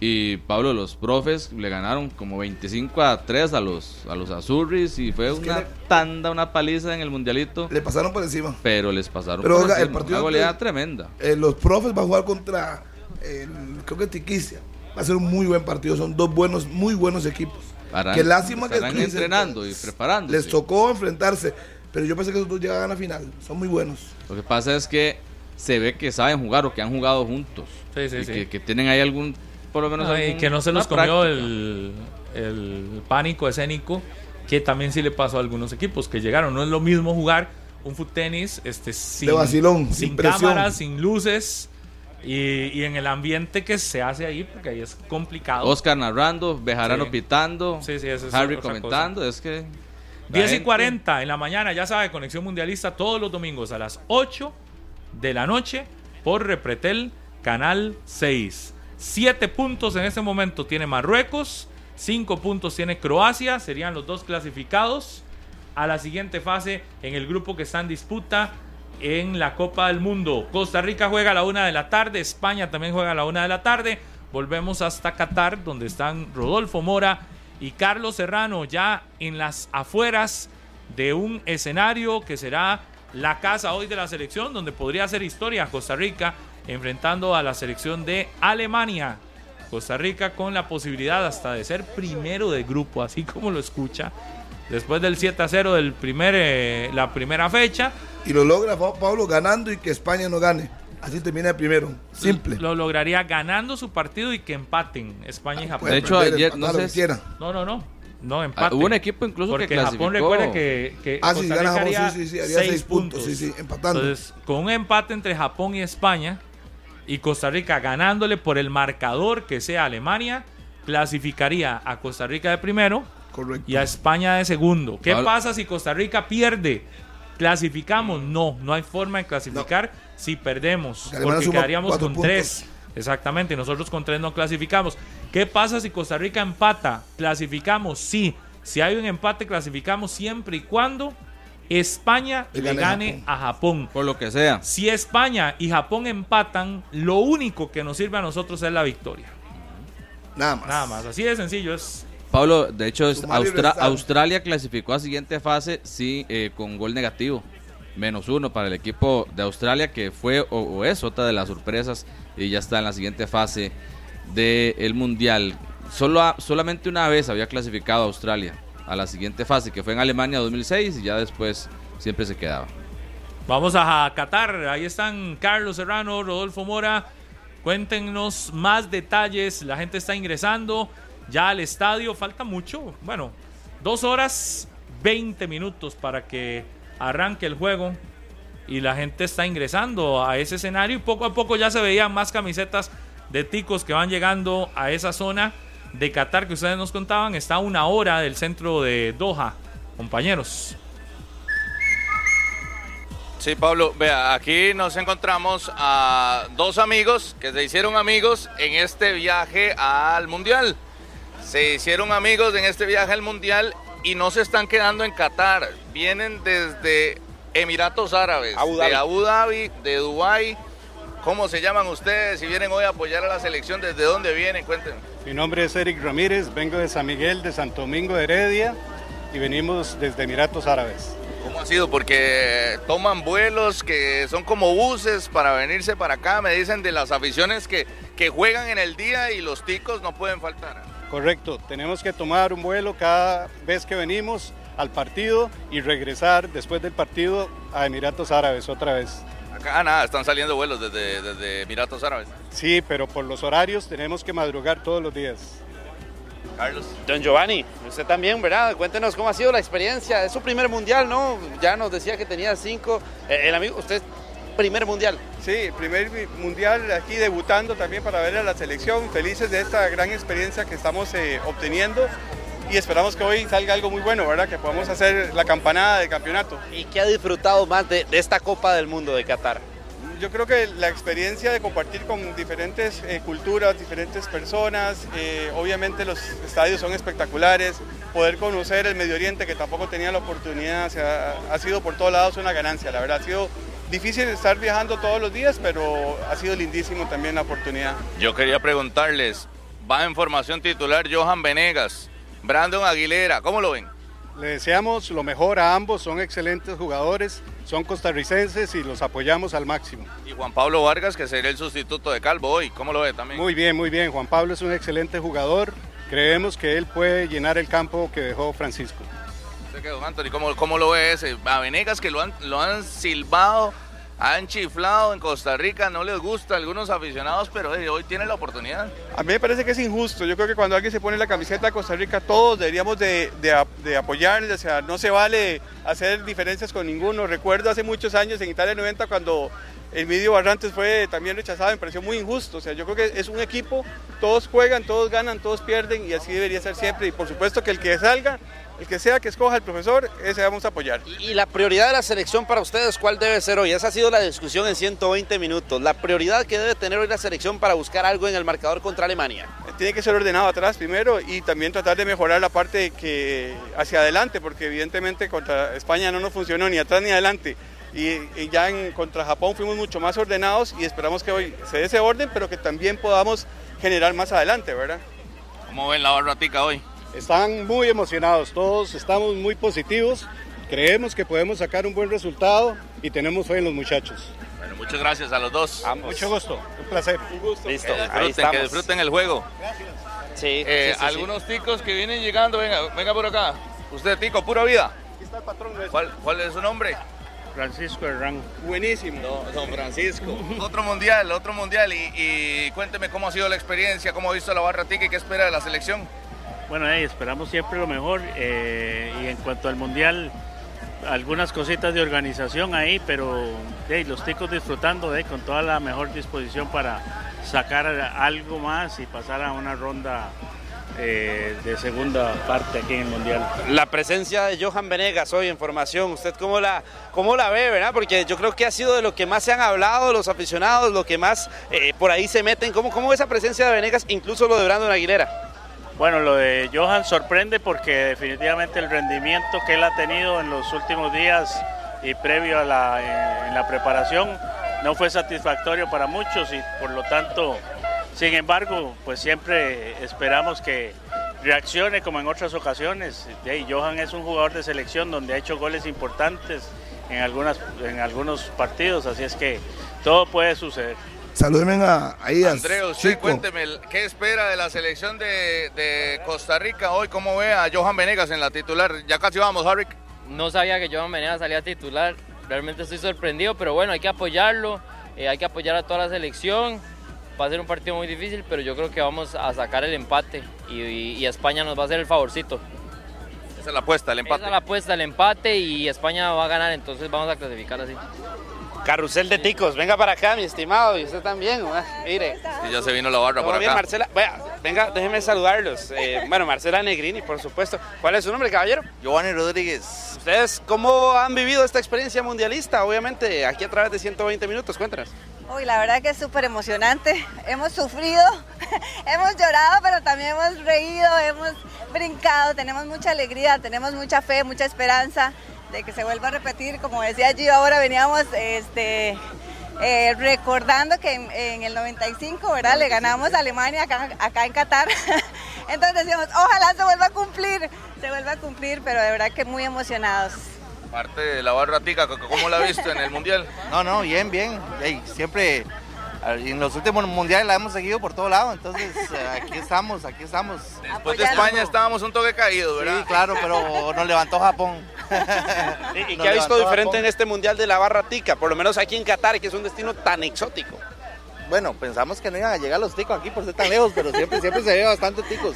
Y Pablo, los profes le ganaron como 25 a 3 a los, a los Azurris y fue Es una le- tanda, una paliza en el mundialito. Le pasaron por encima. Pero les pasaron Pero por oiga, el encima, partido una goleada que- tremenda. Eh, los profes van a jugar contra, el- creo que Tiquicia. Va a ser un muy buen partido. Son dos buenos, muy buenos equipos. Harán- Qué lástima que estarán les- entrenando y preparándose. Les tocó enfrentarse. Pero yo pensé que esos dos llegaban a final. Son muy buenos. Lo que pasa es que se ve que saben jugar o que han jugado juntos. Sí, sí, y sí. Que, que tienen ahí algún, por lo menos No, y que no se los comió el, el pánico escénico que también sí le pasó a algunos equipos que llegaron. No es lo mismo jugar un foot tenis este, sin, De vacilón, sin, sin presión. cámaras, sin luces y, y en el ambiente que se hace ahí, porque ahí es complicado. Oscar narrando, Bejarano Sí. pitando, Sí, sí, eso es Harry comentando. Es que. la 10 y gente- 40 en la mañana, ya sabe, Conexión Mundialista todos los domingos a las 8 de la noche por Repretel, Canal 6. 7 puntos en este momento tiene Marruecos, 5 puntos tiene Croacia, serían los dos clasificados a la siguiente fase en el grupo que está en disputa en la Copa del Mundo. Costa Rica juega a la una de la tarde, España también juega a la una de la tarde. Volvemos hasta Qatar, donde están Rodolfo Mora y Carlos Serrano ya en las afueras de un escenario que será la casa hoy de la selección, donde podría hacer historia Costa Rica enfrentando a la selección de Alemania. Costa Rica con la posibilidad hasta de ser primero de grupo, así como lo escucha, después del 7 a 0 del primer, eh, la primera fecha. Y lo logra Pa- Pablo ganando y que España no gane. Así termina el primero. Simple. Lo lograría ganando su partido y que empaten España y Japón. puede De hecho, ayer, no sé. No, no, no. No, Ah, empate. hubo un equipo incluso que Porque Japón clasificó. recuerda que, que Ah, sí, Costa gana Rica Japón, haría sí, sí, sí, haría seis seis puntos, sí, sí, empatando. Entonces, con un empate entre Japón y España y Costa Rica ganándole por el marcador que sea Alemania, clasificaría a Costa Rica de primero Correcto. y a España de segundo. ¿Qué pasa si Costa Rica pierde? ¿Clasificamos? No, no hay forma de clasificar si perdemos, Porque quedaríamos con puntos. tres. Exactamente, nosotros con tres no clasificamos. ¿Qué pasa si Costa Rica empata? ¿Clasificamos? Sí. Si hay un empate, clasificamos siempre y cuando España Le le gane gane a Japón. Por lo que sea. Si España y Japón empatan, lo único que nos sirve a nosotros es la victoria. Nada más. Nada más, así de sencillo es. Pablo, de hecho, Austra-. Australia clasificó a siguiente fase sí, eh, con gol negativo. Menos uno para el equipo de Australia, que fue o, o es otra de las sorpresas. Y ya está en la siguiente fase del Mundial. Solo a- solamente una vez había clasificado a Australia a la siguiente fase, que fue en Alemania 2006, y ya después siempre se quedaba. Vamos a Qatar. Ahí están Carlos Serrano, Rodolfo Mora. Cuéntenos más detalles. La gente está ingresando ya al estadio. Falta mucho. Bueno, dos horas 20 minutos para que arranque el juego. Y la gente está ingresando a ese escenario. Y poco a poco ya se veían más camisetas de ticos que van llegando a esa zona de Qatar que ustedes nos contaban. Está a una hora del centro de Doha. Compañeros. Sí, Pablo, vea, aquí nos encontramos a dos amigos que se hicieron amigos en este viaje al Mundial. Se hicieron amigos en este viaje al Mundial y no se están quedando en Qatar. Vienen desde Emiratos Árabes, Abu Dhabi. de Abu Dhabi, de Dubái. ¿Cómo se llaman ustedes? Si vienen hoy a apoyar a la selección, ¿desde dónde vienen? Cuéntenme. Mi nombre es Eric Ramírez, vengo de San Miguel de Santo Domingo de Heredia y venimos desde Emiratos Árabes. ¿Cómo ha sido? Porque toman vuelos que son como buses para venirse para acá. Me dicen de las aficiones que, que juegan en el día y los ticos no pueden faltar. Correcto, tenemos que tomar un vuelo cada vez que venimos al partido y regresar después del partido a Emiratos Árabes otra vez. Acá ah, nada, están saliendo vuelos desde, desde Emiratos Árabes. Sí, pero por los horarios tenemos que madrugar todos los días. Carlos. Don Giovanni, usted también, ¿verdad? Cuéntenos cómo ha sido la experiencia. Es su primer mundial, ¿no? Ya nos decía que tenía cinco. Eh, el amigo, usted, primer mundial. Sí, primer mundial aquí debutando también para ver a la selección. Felices de esta gran experiencia que estamos eh, obteniendo y esperamos que hoy salga algo muy bueno, ¿verdad? Que podamos hacer la campanada de campeonato. ¿Y qué ha disfrutado más de, de esta Copa del Mundo de Qatar? Yo creo que la experiencia de compartir con diferentes eh, culturas, diferentes personas, eh, obviamente los estadios son espectaculares, poder conocer el Medio Oriente que tampoco tenía la oportunidad, o sea, ha sido por todos lados una ganancia, la verdad ha sido difícil estar viajando todos los días, pero ha sido lindísimo también la oportunidad. Yo quería preguntarles, va en formación titular Johan Venegas, Brandon Aguilera, ¿cómo lo ven? Le deseamos lo mejor a ambos, son excelentes jugadores, son costarricenses y los apoyamos al máximo. Y Juan Pablo Vargas, que sería el sustituto de Calvo hoy, ¿cómo lo ve también? Muy bien, muy bien. Juan Pablo es un excelente jugador. Creemos que él puede llenar el campo que dejó Francisco. Don Anthony, ¿cómo, cómo lo ve ese? A Venegas que lo han, lo han silbado, han chiflado en Costa Rica, no les gusta a algunos aficionados, pero eh, hoy tiene la oportunidad. A mí me parece que es injusto. Yo creo que cuando alguien se pone la camiseta de Costa Rica, todos deberíamos de, de, ap- de apoyarle. O sea, no se vale hacer diferencias con ninguno. Recuerdo hace muchos años en Italia 90 cuando el Midio Barrantes fue también rechazado, me pareció muy injusto. O sea, yo creo que es un equipo, todos juegan, todos ganan, todos pierden y así debería ser siempre. Y por supuesto que el que salga, el que sea que escoja el profesor, ese vamos a apoyar. Y la prioridad de la selección para ustedes, ¿cuál debe ser hoy? Esa ha sido la discusión en 120 minutos. La prioridad que debe tener hoy la selección para buscar algo en el marcador contra Alemania. tiene que ser ordenado atrás primero y también tratar de mejorar la parte que hacia adelante, porque evidentemente contra España no nos funcionó ni atrás ni adelante. Y, y ya en, contra Japón fuimos mucho más ordenados y esperamos que hoy se dé ese orden, pero que también podamos generar más adelante, ¿verdad? ¿Cómo ven la barratica hoy? Están muy emocionados, todos estamos muy positivos. Creemos que podemos sacar un buen resultado y tenemos fe en los muchachos. Bueno, muchas gracias a los dos. Mucho gusto, un placer. Un gusto. Listo, Que ahí disfruten, estamos. que disfruten el juego. Sí, Eh, sí, sí, sí. algunos ticos que vienen llegando, venga, venga por acá. Usted, tico, pura vida. Aquí está el patrón ¿Cuál, cuál es su nombre? Francisco Herrán. Buenísimo. Don, don Francisco. otro mundial, otro mundial. Y, y cuénteme cómo ha sido la experiencia, cómo ha visto la barra tica y qué espera de la selección. Bueno, eh, esperamos siempre lo mejor eh, y en cuanto al mundial, algunas cositas de organización ahí, pero eh, los ticos disfrutando eh, con toda la mejor disposición para sacar algo más y pasar a una ronda eh, de segunda parte aquí en el mundial. La presencia de Johan Venegas hoy en formación, ¿usted cómo la, cómo la ve, verdad? Porque yo creo que ha sido de lo que más se han hablado los aficionados, lo que más eh, por ahí se meten. ¿Cómo, ¿Cómo esa presencia de Venegas, incluso lo de Brandon Aguilera? Bueno, lo de Johan sorprende porque definitivamente el rendimiento que él ha tenido en los últimos días y previo a en la preparación no fue satisfactorio para muchos y por lo tanto, sin embargo, pues siempre esperamos que reaccione como en otras ocasiones. Johan es un jugador de selección donde ha hecho goles importantes en algunos partidos, así es que todo puede suceder. Salúdenme a, ahí a André, usted Chico. cuénteme, ¿qué espera de la selección de, de Costa Rica hoy? ¿Cómo ve a Johan Venegas en la titular? Ya casi vamos, Harry. No sabía que Johan Venegas salía titular. Realmente estoy sorprendido, pero bueno, hay que apoyarlo. eh, hay que apoyar a toda la selección. Va a ser un partido muy difícil, pero yo creo que vamos a sacar el empate y, y- y España nos va a hacer el favorcito. Esa es la apuesta, el empate. Esa es la apuesta, el empate y España va a ganar, entonces vamos a clasificar así. Carrusel de ticos, venga para acá, mi estimado, y usted también, mire. Y ya se vino la barra por bien, acá. Marcela, venga, déjeme saludarlos. Eh, bueno, Marcela Negrini, por supuesto. ¿Cuál es su nombre, caballero? Giovanni Rodríguez. ¿Ustedes cómo han vivido esta experiencia mundialista? Obviamente, aquí a través de 120 minutos, cuéntanos. Uy, la verdad que es súper emocionante. Hemos sufrido, hemos llorado, pero también hemos reído, hemos brincado, tenemos mucha alegría, tenemos mucha fe, mucha esperanza de que se vuelva a repetir. Como decía Gio, ahora veníamos este, eh, recordando que en, en el 95, ¿verdad? Le ganamos a Alemania acá, acá en Qatar. Entonces decíamos, ojalá se vuelva a cumplir, se vuelva a cumplir, pero de verdad que muy emocionados. Parte de la barra tica, ¿cómo la ha visto en el Mundial? No, no, bien, bien. Ey, siempre en los últimos mundiales la hemos seguido por todo lado, entonces eh, aquí estamos, aquí estamos. Después de España estábamos un toque caído, ¿verdad? Sí, claro, pero nos levantó Japón. ¿Y, y qué ha visto diferente Japón. en este Mundial de la Barra Tica? Por lo menos aquí en Qatar, que es un destino tan exótico. Bueno, pensamos que no iban a llegar los ticos aquí por ser tan lejos, pero siempre, siempre se ve bastante ticos.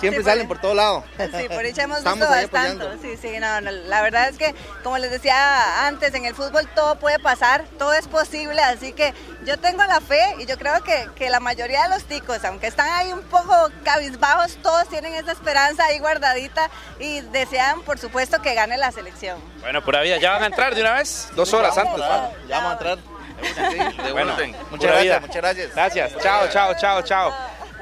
Siempre Sí, salen por- por todo lado. Sí, por dicha hemos visto bastante. apoyando. Sí, sí, no, no, la verdad es que, como les decía antes, en el fútbol todo puede pasar, todo es posible, así que yo tengo la fe y yo creo que, que la mayoría de los ticos, aunque están ahí un poco cabizbajos, todos tienen esa esperanza ahí guardadita y desean, por supuesto, que gane la selección. Bueno, pura vida, ¿ya van a entrar de una vez? Dos horas antes. ¿va? Ya vamos a entrar. Bueno, Muchas gracias, muchas gracias. Gracias, chao, chao, chao, chao.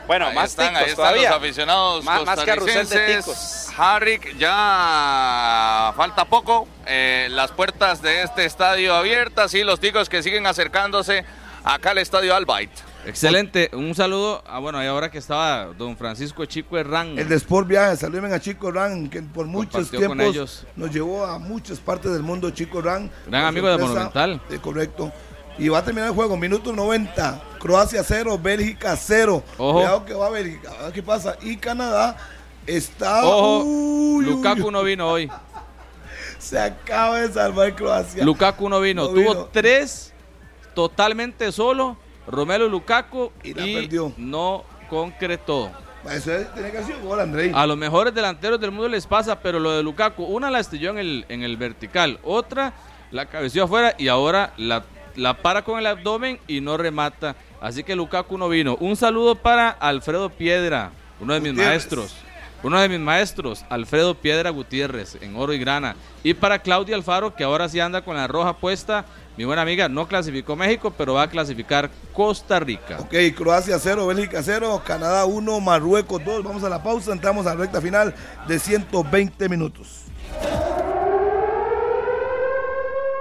Bueno, Ahí más están, ticos ahí están todavía. los aficionados Más- más carrusel de costarricenses. Harrick, ya falta poco. eh, las puertas de este estadio abiertas y los ticos que siguen acercándose acá al estadio Albight. Excelente, un saludo. Ah, bueno, y ahora que estaba don Francisco Chico Herrán. El de Sport Viaje, saluden a Chico Ran, que por muchos tiempos ellos. nos llevó a muchas partes del mundo, Chico Ran. Gran amigo de Monumental. eh, correcto. Y va a terminar el juego, minuto 90. Croacia 0, Bélgica 0. Ojo. Cuidado que va Bélgica, a ver qué pasa. Y Canadá está... Ojo, Uy, Lukaku uy. no vino hoy. Se acaba de salvar Croacia. Lukaku no vino. No Tuvo vino. tres totalmente solo. Romelu Lukaku y, la perdió. no concretó. Eso es, tiene que hacer gol, Andrei. A los mejores delanteros del mundo les pasa, pero lo de Lukaku, una la estilló en el, en el vertical, otra la cabeció afuera y ahora la, la para con el abdomen y no remata. Así que Lukaku no vino. Un saludo para Alfredo Piedra, uno de mis Gutiérrez. maestros. Uno de mis maestros, Alfredo Piedra Gutiérrez, en oro y grana. Y para Claudia Alfaro, que ahora sí anda con la roja puesta. Mi buena amiga, no clasificó México, pero va a clasificar Costa Rica. Ok, Croacia 0, Bélgica 0, Canadá 1, Marruecos 2. Vamos a la pausa, entramos a la recta final de 120 minutos.